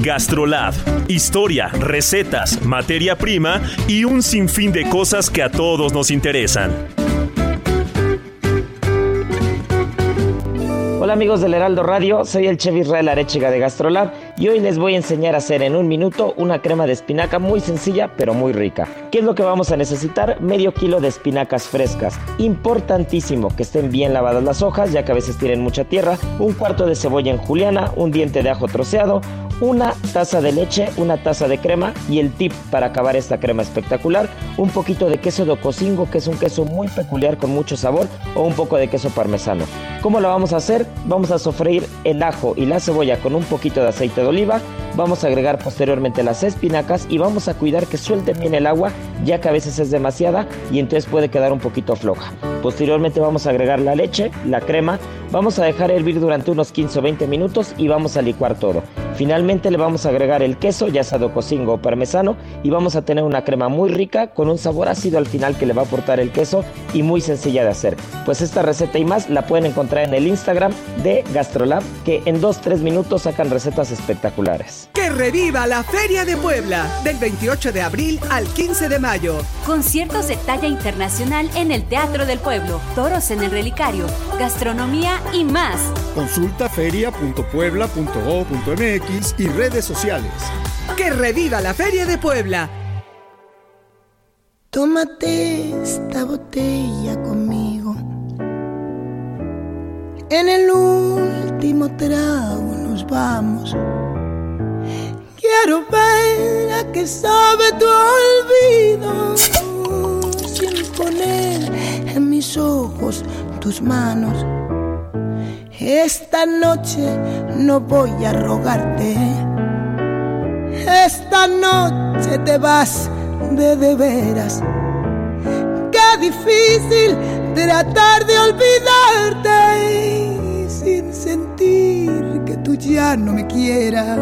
Gastrolab. Historia, recetas, materia prima y un sinfín de cosas que a todos nos interesan. Hola amigos del Heraldo Radio, soy el chef Israel Arechiga de Gastrolab y hoy les voy a enseñar a hacer en un minuto una crema de espinaca muy sencilla pero muy rica. ¿Qué es lo que vamos a necesitar? Medio kilo de espinacas frescas. Importantísimo que estén bien lavadas las hojas ya que a veces tienen mucha tierra. Un cuarto de cebolla en juliana, un diente de ajo troceado, una taza de leche, una taza de crema y el tip para acabar esta crema espectacular, un poquito de queso de cocingo, que es un queso muy peculiar con mucho sabor, o un poco de queso parmesano. ¿Cómo lo vamos a hacer? Vamos a sofreír el ajo y la cebolla con un poquito de aceite de oliva, vamos a agregar posteriormente las espinacas y vamos a cuidar que suelten bien el agua, ya que a veces es demasiada y entonces puede quedar un poquito floja. Posteriormente vamos a agregar la leche, la crema, vamos a dejar hervir durante unos 15 o 20 minutos y vamos a licuar todo. Finalmente le vamos a agregar el queso, ya sea cocingo o parmesano, y vamos a tener una crema muy rica con un sabor ácido al final que le va a aportar el queso y muy sencilla de hacer. Pues esta receta y más la pueden encontrar en el Instagram de Gastrolab, que en 2-3 minutos sacan recetas espectaculares. Que reviva la Feria de Puebla del 28 de abril al 15 de mayo. Conciertos de talla internacional en el Teatro del Pueblo, toros en el relicario, gastronomía y más. Consulta feria.puebla.go.mx y redes sociales. Que reviva la Feria de Puebla. Tómate esta botella conmigo. En el último trago nos vamos. Quiero ver a qué sabe tu olvido. Sin poner en mis ojos tus manos. Esta noche no voy a rogarte. Esta noche te vas de de veras. Qué difícil tratar de olvidarte sin sentir que tú ya no me quieras.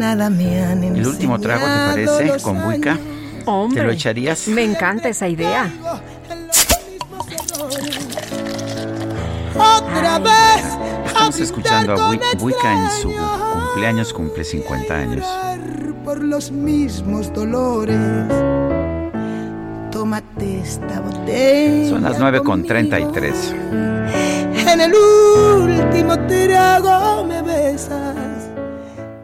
Nada me han El último trago, ¿te parece? Con buica. Hombre, ¿Te lo echarías? Me encanta esa idea. Otra vez. Estamos escuchando a Buica en su cumpleaños, cumple 50 años. por los mismos dolores. Tómate esta botella. Son las 9 con 33. En el último trago me besas.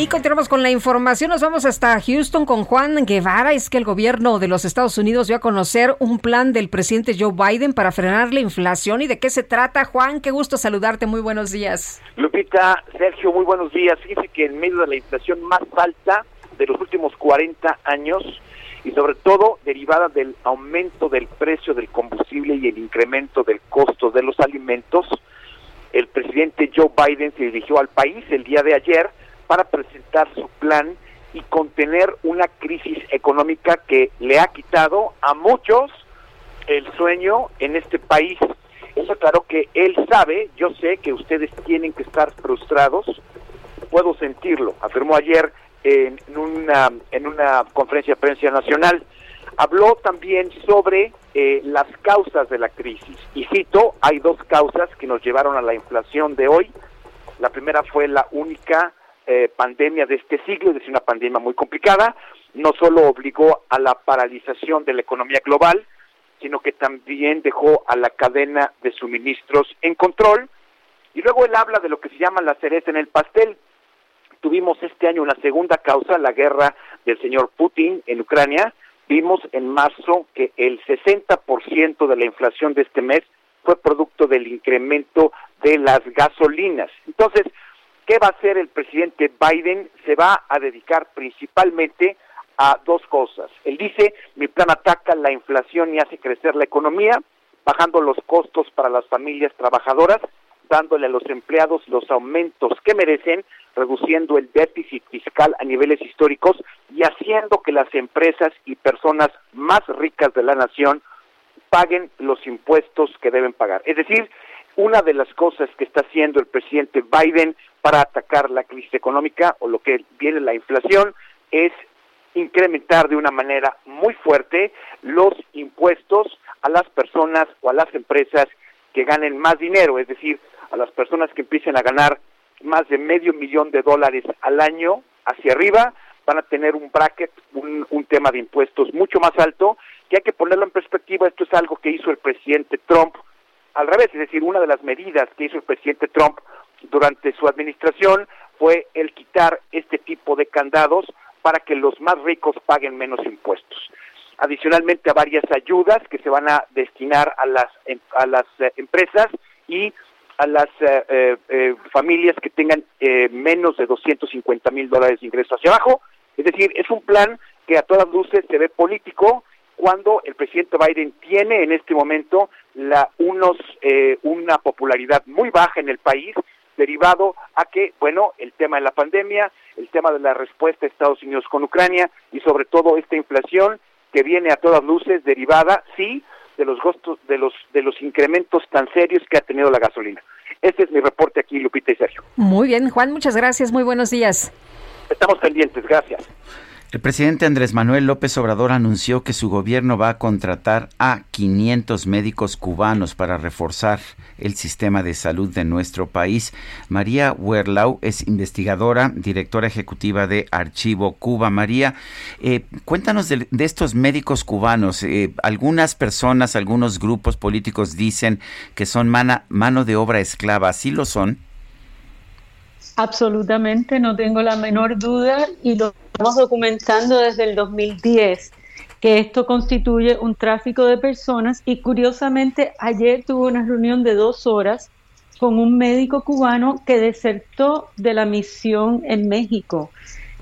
Y continuamos con la información. Nos vamos hasta Houston con Juan Guevara. Es que el gobierno de los Estados Unidos dio a conocer un plan del presidente Joe Biden para frenar la inflación. ¿Y de qué se trata, Juan? Qué gusto saludarte. Muy buenos días. Lupita, Sergio, muy buenos días. Fíjese que en medio de la inflación más alta de los últimos 40 años y sobre todo derivada del aumento del precio del combustible y el incremento del costo de los alimentos, el presidente Joe Biden se dirigió al país el día de ayer para presentar su plan y contener una crisis económica que le ha quitado a muchos el sueño en este país. Eso claro que él sabe, yo sé que ustedes tienen que estar frustrados, puedo sentirlo, afirmó ayer en una, en una conferencia de prensa nacional. Habló también sobre eh, las causas de la crisis. Y cito, hay dos causas que nos llevaron a la inflación de hoy. La primera fue la única eh, pandemia de este siglo, es decir, una pandemia muy complicada. No solo obligó a la paralización de la economía global, sino que también dejó a la cadena de suministros en control. Y luego él habla de lo que se llama la cereza en el pastel. Tuvimos este año una segunda causa, la guerra del señor Putin en Ucrania. Vimos en marzo que el 60% de la inflación de este mes fue producto del incremento de las gasolinas. Entonces, ¿qué va a hacer el presidente Biden? Se va a dedicar principalmente a dos cosas. Él dice, mi plan ataca la inflación y hace crecer la economía, bajando los costos para las familias trabajadoras, dándole a los empleados los aumentos que merecen, reduciendo el déficit fiscal a niveles históricos y haciendo que las empresas y personas más ricas de la nación paguen los impuestos que deben pagar. Es decir, una de las cosas que está haciendo el presidente Biden para atacar la crisis económica o lo que viene la inflación es incrementar de una manera muy fuerte los impuestos a las personas o a las empresas que ganen más dinero, es decir, a las personas que empiecen a ganar más de medio millón de dólares al año hacia arriba, van a tener un bracket, un, un tema de impuestos mucho más alto, que hay que ponerlo en perspectiva, esto es algo que hizo el presidente Trump al revés, es decir, una de las medidas que hizo el presidente Trump durante su administración fue el quitar este tipo de candados para que los más ricos paguen menos impuestos. Adicionalmente a varias ayudas que se van a destinar a las a las eh, empresas y a las eh, eh, eh, familias que tengan eh, menos de 250 mil dólares de ingreso hacia abajo. Es decir, es un plan que a todas luces se ve político cuando el presidente Biden tiene en este momento la, unos, una popularidad muy baja en el país derivado a que, bueno, el tema de la pandemia, el tema de la respuesta de Estados Unidos con Ucrania y sobre todo esta inflación que viene a todas luces derivada, sí, de los costos, de los de los incrementos tan serios que ha tenido la gasolina. Este es mi reporte aquí, Lupita y Sergio. Muy bien, Juan, muchas gracias, muy buenos días. Estamos pendientes, gracias. El presidente Andrés Manuel López Obrador anunció que su gobierno va a contratar a 500 médicos cubanos para reforzar el sistema de salud de nuestro país. María Werlau es investigadora, directora ejecutiva de Archivo Cuba. María, eh, cuéntanos de, estos médicos cubanos. Eh, algunas personas, algunos grupos políticos dicen que son mano de obra esclava. ¿Sí lo son? Absolutamente, no tengo la menor duda y lo estamos documentando desde el 2010 que esto constituye un tráfico de personas y curiosamente ayer tuve una reunión de dos horas con un médico cubano que desertó de la misión en México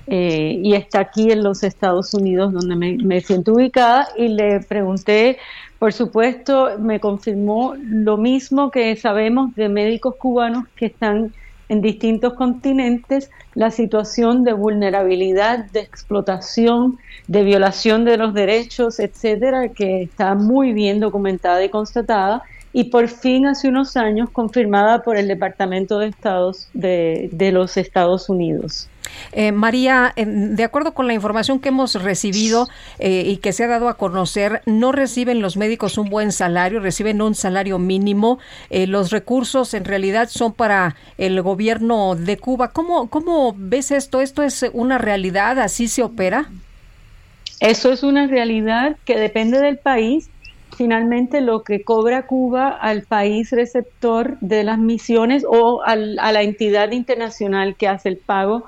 eh, y está aquí en los Estados Unidos donde me, me siento ubicada y le pregunté, por supuesto, me confirmó lo mismo que sabemos de médicos cubanos que están en distintos continentes la situación de vulnerabilidad, de explotación, de violación de los derechos, etcétera, que está muy bien documentada y constatada y por fin hace unos años confirmada por el Departamento de Estados de, de los Estados Unidos. Eh, María, de acuerdo con la información que hemos recibido eh, y que se ha dado a conocer, no reciben los médicos un buen salario, reciben un salario mínimo. Eh, los recursos en realidad son para el gobierno de Cuba. ¿Cómo, ¿Cómo ves esto? ¿Esto es una realidad? ¿Así se opera? Eso es una realidad que depende del país. Finalmente, lo que cobra Cuba al país receptor de las misiones o a la entidad internacional que hace el pago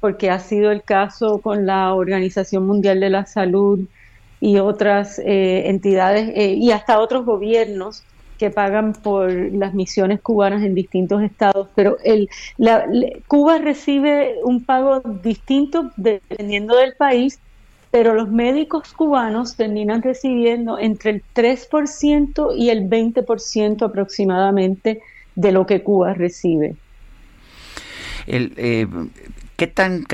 porque ha sido el caso con la Organización Mundial de la Salud y otras eh, entidades eh, y hasta otros gobiernos que pagan por las misiones cubanas en distintos estados, pero el, Cuba recibe un pago distinto dependiendo del país, pero los médicos cubanos terminan recibiendo entre el 3% y el 20% aproximadamente de lo que Cuba recibe. El, eh, ¿Qué tan,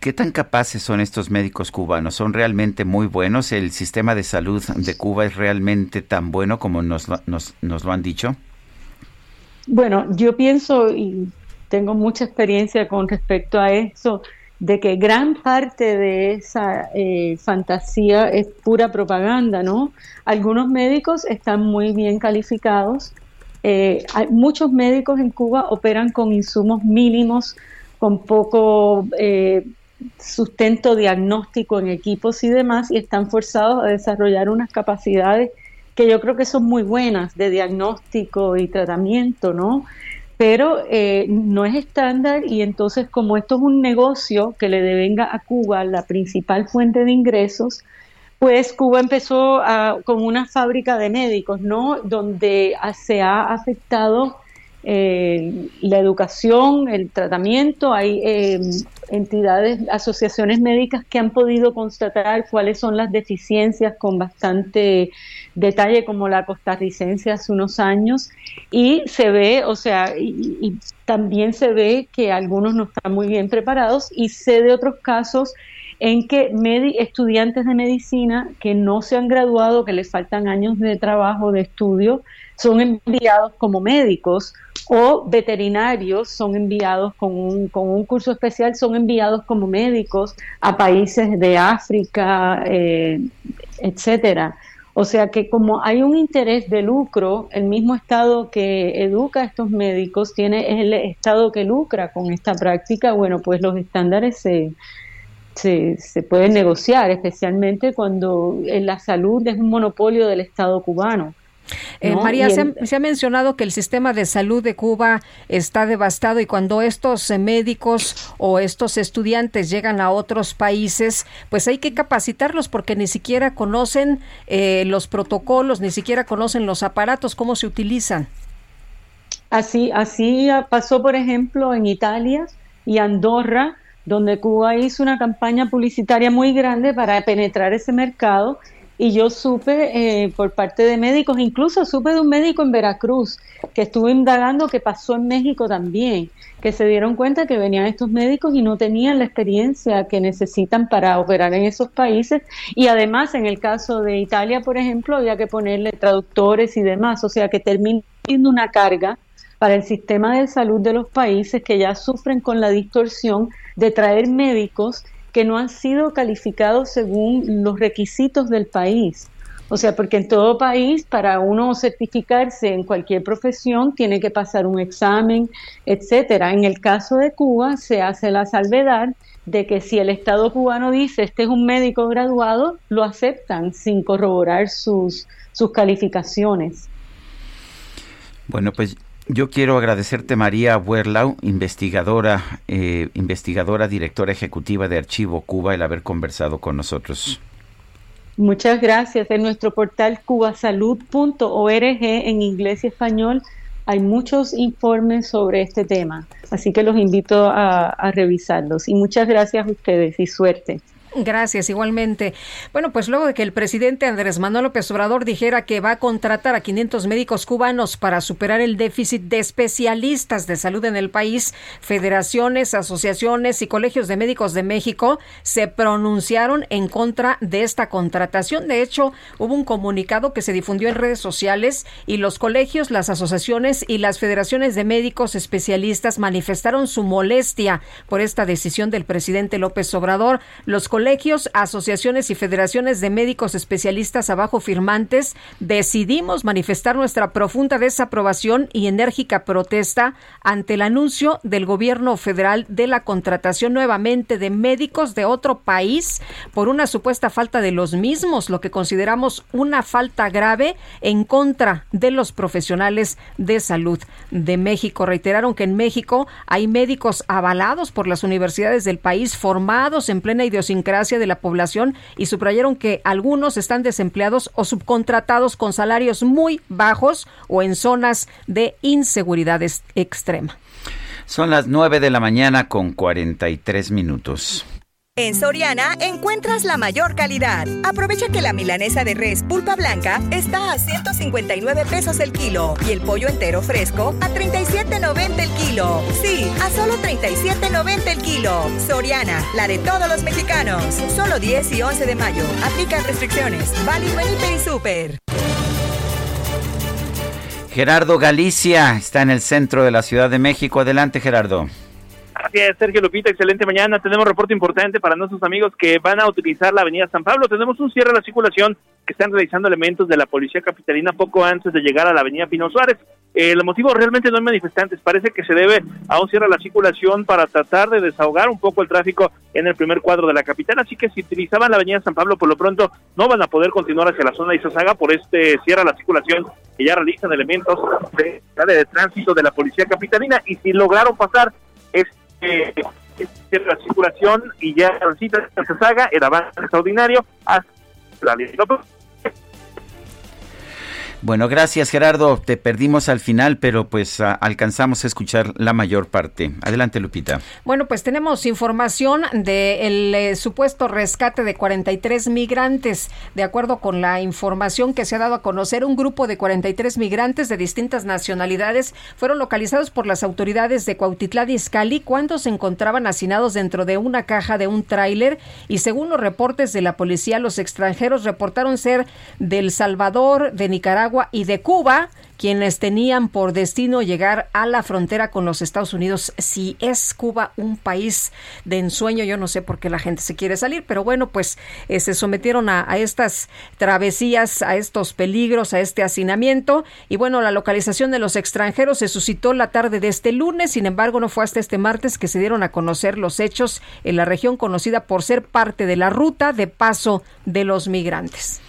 ¿Qué tan capaces son estos médicos cubanos? ¿Son realmente muy buenos? ¿El sistema de salud de Cuba es realmente tan bueno como nos lo han dicho? Bueno, yo pienso y tengo mucha experiencia con respecto a eso, de que gran parte de esa eh, fantasía es pura propaganda, ¿no? Algunos médicos están muy bien calificados. Eh, hay, muchos médicos en Cuba operan con insumos mínimos con poco eh, sustento diagnóstico en equipos y demás, y están forzados a desarrollar unas capacidades que yo creo que son muy buenas de diagnóstico y tratamiento, ¿no? Pero eh, no es estándar y entonces como esto es un negocio que le devenga a Cuba la principal fuente de ingresos, pues Cuba empezó con una fábrica de médicos, ¿no? Donde se ha afectado eh, la educación, el tratamiento. Hay eh, entidades, asociaciones médicas que han podido constatar cuáles son las deficiencias con bastante detalle, como la costarricense hace unos años. Y se ve, o sea, y, también se ve que algunos no están muy bien preparados y sé de otros casos en que estudiantes de medicina que no se han graduado, que les faltan años de trabajo, de estudio, son enviados como médicos o veterinarios son enviados con un, con un curso especial, son enviados como médicos a países de África, eh, etcétera. O sea que como hay un interés de lucro, el mismo Estado que educa a estos médicos tiene el Estado que lucra con esta práctica, bueno, pues los estándares se, se, se pueden negociar, especialmente cuando la salud es un monopolio del Estado cubano. Eh, María, se, ha, mencionado que el sistema de salud de Cuba está devastado y cuando estos eh, médicos o estos estudiantes llegan a otros países, pues hay que capacitarlos porque ni siquiera conocen eh, los protocolos, ni siquiera conocen los aparatos, cómo se utilizan. Así, así pasó, por ejemplo, en Italia y Andorra, donde Cuba hizo una campaña publicitaria muy grande para penetrar ese mercado Y yo supe eh, por parte de médicos, incluso supe de un médico en Veracruz que estuvo indagando que pasó en México también, que se dieron cuenta que venían estos médicos y no tenían la experiencia que necesitan para operar en esos países. Y además, en el caso de Italia, por ejemplo, había que ponerle traductores y demás, o sea que termina siendo una carga para el sistema de salud de los países que ya sufren con la distorsión de traer médicos que no han sido calificados según los requisitos del país. O sea, porque en todo país, para uno certificarse en cualquier profesión, tiene que pasar un examen, etcétera. En el caso de Cuba, se hace la salvedad de que si el Estado cubano dice este es un médico graduado, lo aceptan sin corroborar sus, sus calificaciones. Bueno, pues yo quiero agradecerte María Werlau, investigadora, eh, investigadora, directora ejecutiva de Archivo Cuba, el haber conversado con nosotros. Muchas gracias. En nuestro portal cubasalud.org en inglés y español hay muchos informes sobre este tema, así que los invito a, a revisarlos. Y muchas gracias a ustedes y suerte. Gracias, igualmente. Bueno, pues luego de que el presidente Andrés Manuel López Obrador dijera que va a contratar a 500 médicos cubanos para superar el déficit de especialistas de salud en el país, federaciones, asociaciones y colegios de médicos de México se pronunciaron en contra de esta contratación. De hecho, hubo un comunicado que se difundió en redes sociales y los colegios, las asociaciones y las federaciones de médicos especialistas manifestaron su molestia por esta decisión del presidente López Obrador. Los colegios, asociaciones y federaciones de médicos especialistas abajo firmantes decidimos manifestar nuestra profunda desaprobación y enérgica protesta ante el anuncio del gobierno federal de la contratación nuevamente de médicos de otro país por una supuesta falta de los mismos, lo que consideramos una falta grave en contra de los profesionales de salud de México. Reiteraron que en México hay médicos avalados por las universidades del país, formados en plena idiosincrasia de la población y subrayaron que algunos están desempleados o subcontratados con salarios muy bajos o en zonas de inseguridad extrema. Son las 9 de la mañana con 43 minutos. En Soriana encuentras la mayor calidad. Aprovecha que la milanesa de res pulpa blanca está a 159 pesos el kilo y el pollo entero fresco a 37.90 el kilo. Sí, a solo 37.90 el kilo. Soriana, la de todos los mexicanos. Solo 10 y 11 de mayo. Aplica restricciones. Válido en y Super. Gerardo Galicia está en el centro de la Ciudad de México. Adelante, Gerardo. Gracias, Sergio Lupita. Excelente mañana. Tenemos reporte importante para nuestros amigos que van a utilizar la avenida San Pablo. Tenemos un cierre de la circulación que están realizando elementos de la Policía Capitalina poco antes de llegar a la avenida Pino Suárez. el motivo realmente no hay manifestantes. Parece que se debe a un cierre de la circulación para tratar de desahogar un poco el tráfico en el primer cuadro de la capital. Así que si utilizaban la avenida San Pablo, por lo pronto no van a poder continuar hacia la zona de Izazaga por este cierre de la circulación que ya realizan elementos de, de tránsito de la Policía Capitalina. Y si lograron pasar este eh, la circulación y ya se saga el avance extraordinario hasta la bueno, gracias Gerardo. Te perdimos al final, pero pues alcanzamos a escuchar la mayor parte. Adelante, Lupita. Bueno, pues tenemos información del eh, supuesto rescate de 43 migrantes. De acuerdo con la información que se ha dado a conocer, un grupo de 43 migrantes de distintas nacionalidades fueron localizados por las autoridades de Cuautitlán y Izcalli cuando se encontraban hacinados dentro de una caja de un tráiler y según los reportes de la policía, los extranjeros reportaron ser del Salvador, de Nicaragua, y de Cuba, quienes tenían por destino llegar a la frontera con los Estados Unidos. Si es Cuba un país de ensueño, yo no sé por qué la gente se quiere salir, pero bueno, pues eh, se sometieron a, a, estas travesías, a estos peligros, a este hacinamiento. Y bueno, la localización de los extranjeros se suscitó la tarde de este lunes, sin embargo, no fue hasta este martes que se dieron a conocer los hechos en la región conocida por ser parte de la ruta de paso de los migrantes.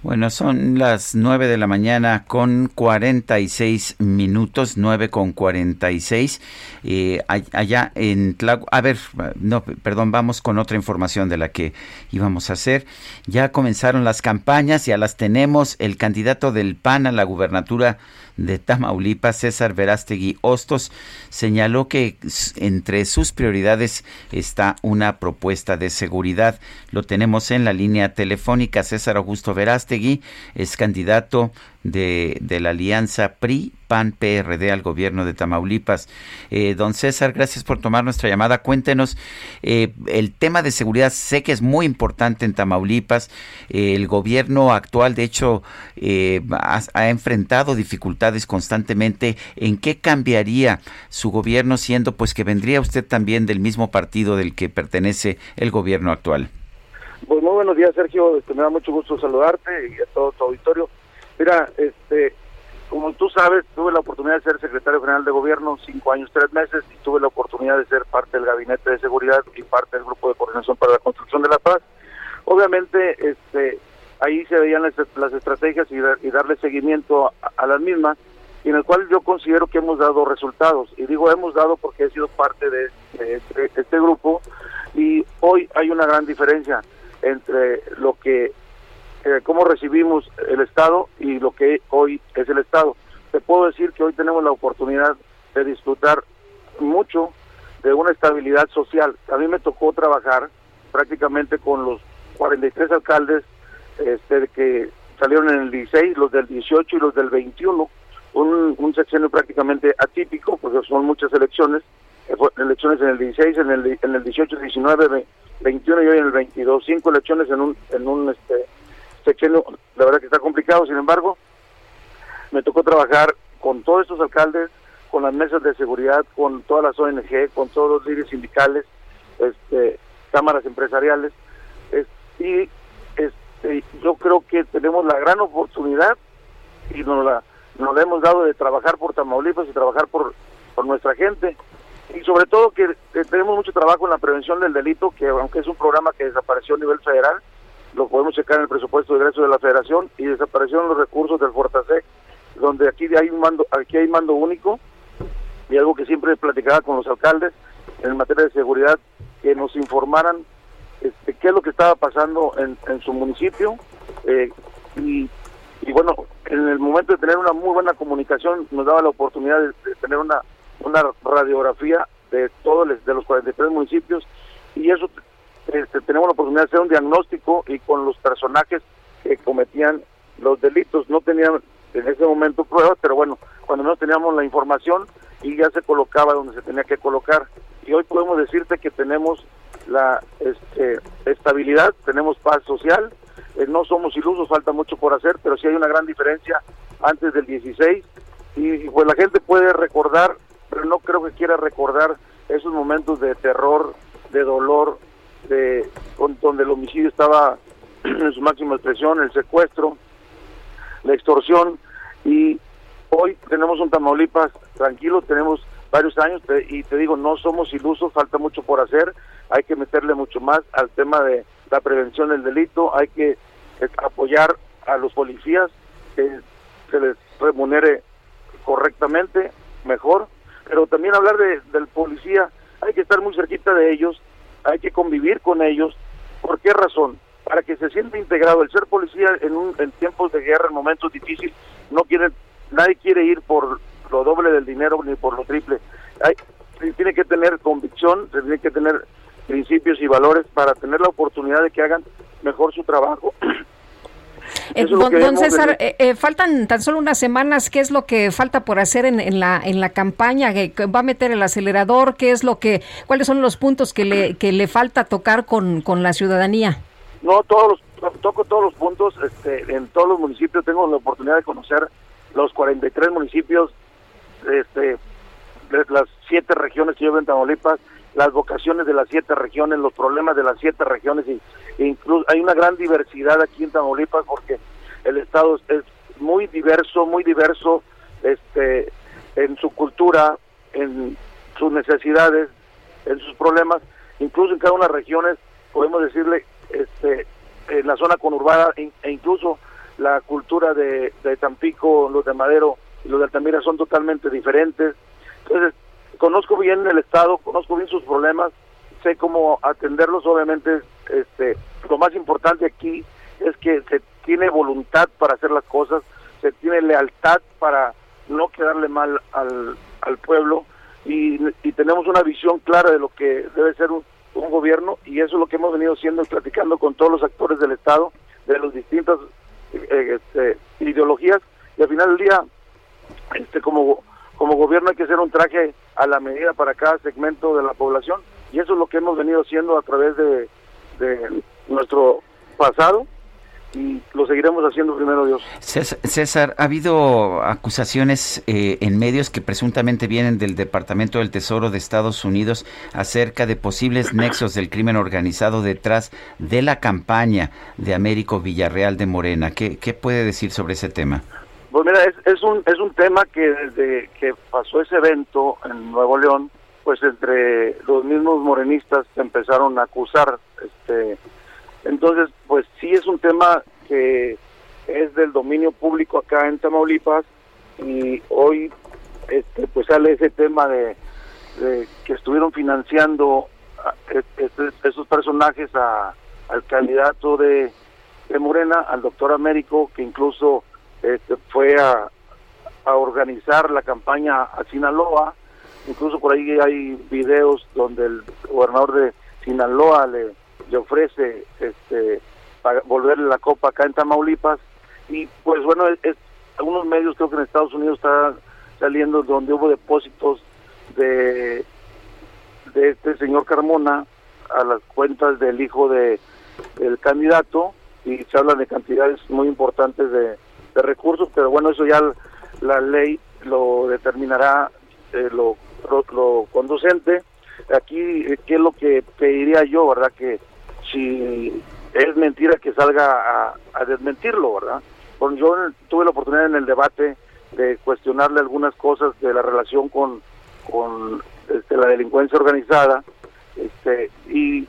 Bueno, son las nueve de la mañana con cuarenta y seis minutos, nueve con cuarenta y seis. Eh, allá en a ver, no, perdón, vamos con otra información de la que íbamos a hacer. Ya comenzaron las campañas, ya las tenemos. El candidato del PAN a la gubernatura de Tamaulipas, César Verástegui Hostos, señaló que entre sus prioridades está una propuesta de seguridad. Lo tenemos en la línea telefónica. César Augusto Verástegui es candidato de, la alianza PRI, PAN, PRD al gobierno de Tamaulipas. Eh, don César, gracias por tomar nuestra llamada. Cuéntenos, eh, el tema de seguridad sé que es muy importante en Tamaulipas. Eh, el gobierno actual, de hecho, ha, ha, enfrentado dificultades constantemente. ¿En qué cambiaría su gobierno siendo pues que vendría usted también del mismo partido del que pertenece el gobierno actual? Pues muy buenos días, Sergio. Este, me da mucho gusto saludarte y a todo tu auditorio. Mira, este, como tú sabes, tuve la oportunidad de ser secretario general de gobierno cinco años, tres meses, y tuve la oportunidad de ser parte del gabinete de seguridad y parte del grupo de coordinación para la construcción de la paz. Obviamente, este, ahí se veían las, estrategias y, darle seguimiento a, las mismas, y en el cual yo considero que hemos dado resultados. Y digo hemos dado porque he sido parte de, este, este grupo, y hoy hay una gran diferencia entre lo que eh, cómo recibimos el Estado y lo que hoy es el Estado. Te puedo decir que hoy tenemos la oportunidad de disfrutar mucho de una estabilidad social. A mí me tocó trabajar prácticamente con los 43 alcaldes este, que salieron en el 16, los del 18 y los del 21, un, un sexenio prácticamente atípico, porque son muchas elecciones, eh, elecciones en el 16, en el, en el 18, 19, 21 y hoy en el 22, cinco elecciones en un, en un este, la verdad que está complicado, sin embargo, me tocó trabajar con todos estos alcaldes, con las mesas de seguridad, con todas las ONG, con todos los líderes sindicales, este, cámaras empresariales, y este, yo creo que tenemos la gran oportunidad y nos la, nos hemos dado de trabajar por Tamaulipas y trabajar por, por nuestra gente. Y sobre todo que tenemos mucho trabajo en la prevención del delito, que aunque es un programa que desapareció a nivel federal, lo podemos checar en el presupuesto de ingresos de la federación y desaparecieron los recursos del Fortasec, donde aquí hay un mando, aquí hay mando único y algo que siempre platicaba con los alcaldes en materia de seguridad, que nos informaran este, qué es lo que estaba pasando en, su municipio eh, y, bueno, en el momento de tener una muy buena comunicación nos daba la oportunidad de, tener una, una radiografía de todos de los 43 municipios y eso este, tenemos la oportunidad de hacer un diagnóstico y con los personajes que cometían los delitos. No tenían en ese momento pruebas, pero bueno, cuando no teníamos la información y ya se colocaba donde se tenía que colocar. Y hoy podemos decirte que tenemos la este, estabilidad, tenemos paz social, eh, no somos ilusos, falta mucho por hacer, pero sí hay una gran diferencia antes del 16 y pues la gente puede recordar, pero no creo que quiera recordar esos momentos de terror, de dolor, de donde el homicidio estaba en su máxima expresión, el secuestro, la extorsión. Y hoy tenemos un Tamaulipas tranquilo, tenemos varios años y te digo, no somos ilusos, falta mucho por hacer, hay que meterle mucho más al tema de la prevención del delito, hay que apoyar a los policías, que se les remunere correctamente, mejor, pero también hablar de, del policía, hay que estar muy cerquita de ellos, hay que convivir con ellos. ¿Por qué razón? Para que se sienta integrado. El ser policía en, un, en tiempos de guerra, en momentos difíciles, no quiere, nadie quiere ir por lo doble del dinero ni por lo triple. Hay, tiene que tener convicción, tiene que tener principios y valores para tener la oportunidad de que hagan mejor su trabajo Eh, don, César, eh, eh, faltan tan solo unas semanas. ¿Qué es lo que falta por hacer en, la en la campaña? ¿Va a meter el acelerador? ¿Qué es lo que, cuáles son los puntos que le que le falta tocar con, con la ciudadanía? No, todos los, toco todos los puntos. Este, en todos los municipios tengo la oportunidad de conocer los 43 municipios, este, de las siete regiones que yo en Tamaulipas las vocaciones de las siete regiones, los problemas de las siete regiones y incluso hay una gran diversidad aquí en Tamaulipas porque el estado es muy diverso, muy diverso este en su cultura, en sus necesidades, en sus problemas, incluso en cada una de las regiones podemos decirle este en la zona conurbada e incluso la cultura de, de Tampico, los de Madero y los de Altamira son totalmente diferentes. Entonces, conozco bien el Estado, conozco bien sus problemas, sé cómo atenderlos, obviamente este, lo más importante aquí es que se tiene voluntad para hacer las cosas, se tiene lealtad para no quedarle mal al, al pueblo y, y tenemos una visión clara de lo que debe ser un, un gobierno y eso es lo que hemos venido haciendo y platicando con todos los actores del Estado, de las distintas eh, este, ideologías y al final del día, este, como, como gobierno hay que hacer un traje a la medida para cada segmento de la población y eso es lo que hemos venido haciendo a través de, de nuestro pasado y lo seguiremos haciendo primero Dios. César, ha habido acusaciones eh, en medios que presuntamente vienen del Departamento del Tesoro de Estados Unidos acerca de posibles nexos del crimen organizado detrás de la campaña de Américo Villarreal de Morena. ¿Qué, qué puede decir sobre ese tema? Pues mira, es, es, un, es un tema que desde que pasó ese evento en Nuevo León, pues entre los mismos morenistas empezaron a acusar este entonces, pues sí es un tema que es del dominio público acá en Tamaulipas y hoy este, pues sale ese tema de, que estuvieron financiando este, esos personajes a, al candidato de, de Morena, al doctor Américo, que incluso este, fue a organizar la campaña a Sinaloa, incluso por ahí hay videos donde el gobernador de Sinaloa le ofrece este para volverle la copa acá en Tamaulipas. Y pues bueno es, algunos medios creo que en Estados Unidos está saliendo donde hubo depósitos de de este señor Carmona a las cuentas del hijo de del candidato y se hablan de cantidades muy importantes de, de recursos pero bueno eso ya la ley lo determinará eh, lo, lo, conducente aquí eh, qué es lo que pediría yo verdad que si es mentira que salga a, desmentirlo, ¿verdad? Bueno, yo tuve la oportunidad en el debate de cuestionarle algunas cosas de la relación con, con este, la delincuencia organizada, este, y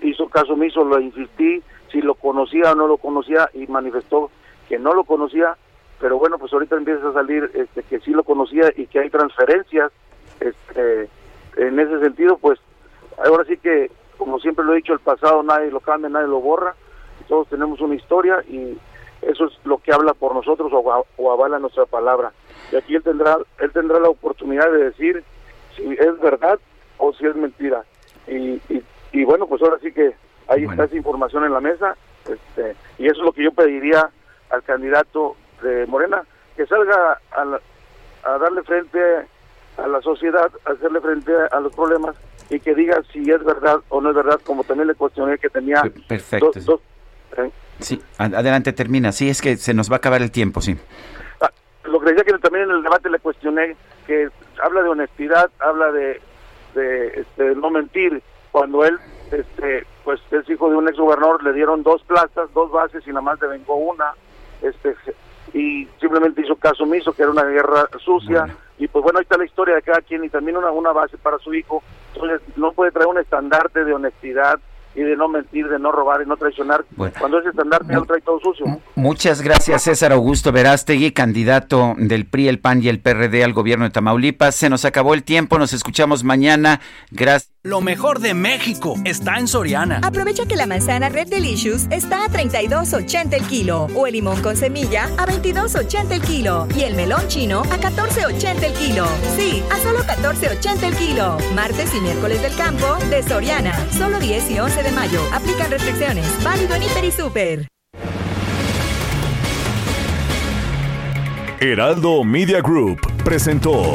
hizo caso omiso, lo insistí, si lo conocía o no lo conocía, y manifestó que no lo conocía, pero bueno, pues ahorita empieza a salir este, que sí lo conocía y que hay transferencias, este, en ese sentido, pues ahora sí que como siempre lo he dicho, el pasado nadie lo cambia, nadie lo borra, todos tenemos una historia y eso es lo que habla por nosotros o, avala nuestra palabra. Y aquí él tendrá, él tendrá la oportunidad de decir si es verdad o si es mentira. Y, y, bueno, pues ahora sí que ahí está esa información en la mesa este, y eso es lo que yo pediría al candidato de Morena, que salga a, a darle frente a la sociedad, hacerle frente a los problemas y que diga si es verdad o no es verdad, como también le cuestioné que tenía Perfecto. Dos, ¿eh? Sí, adelante, termina. Sí, es que se nos va a acabar el tiempo, sí. Ah, lo que decía que también en el debate le cuestioné que habla de honestidad, habla de, de este, no mentir. Cuando él, este, pues es hijo de un ex gobernador, le dieron dos plazas, dos bases y nada más le vengó una. Este, y simplemente hizo caso omiso, que era una guerra sucia. Y pues bueno, ahí está la historia de cada quien y también una, una base para su hijo. Entonces no puede traer un estandarte de honestidad y de no mentir, de no robar y no traicionar. Cuando ese estandarte lo trae todo sucio. Muchas gracias, César Augusto Verástegui, candidato del PRI, el PAN y el PRD al gobierno de Tamaulipas. Se nos acabó el tiempo, nos escuchamos mañana. Gracias. Lo mejor de México está en Soriana. Aprovecha que la manzana Red Delicious está a 32.80 el kilo o el limón con semilla a 22.80 el kilo y el melón chino a 14.80 el kilo. Sí, a solo 14.80 el kilo. Martes y miércoles del campo de Soriana. Solo 10 y 11 de mayo. Aplican restricciones. Válido en Hiper y Super. Heraldo Media Group presentó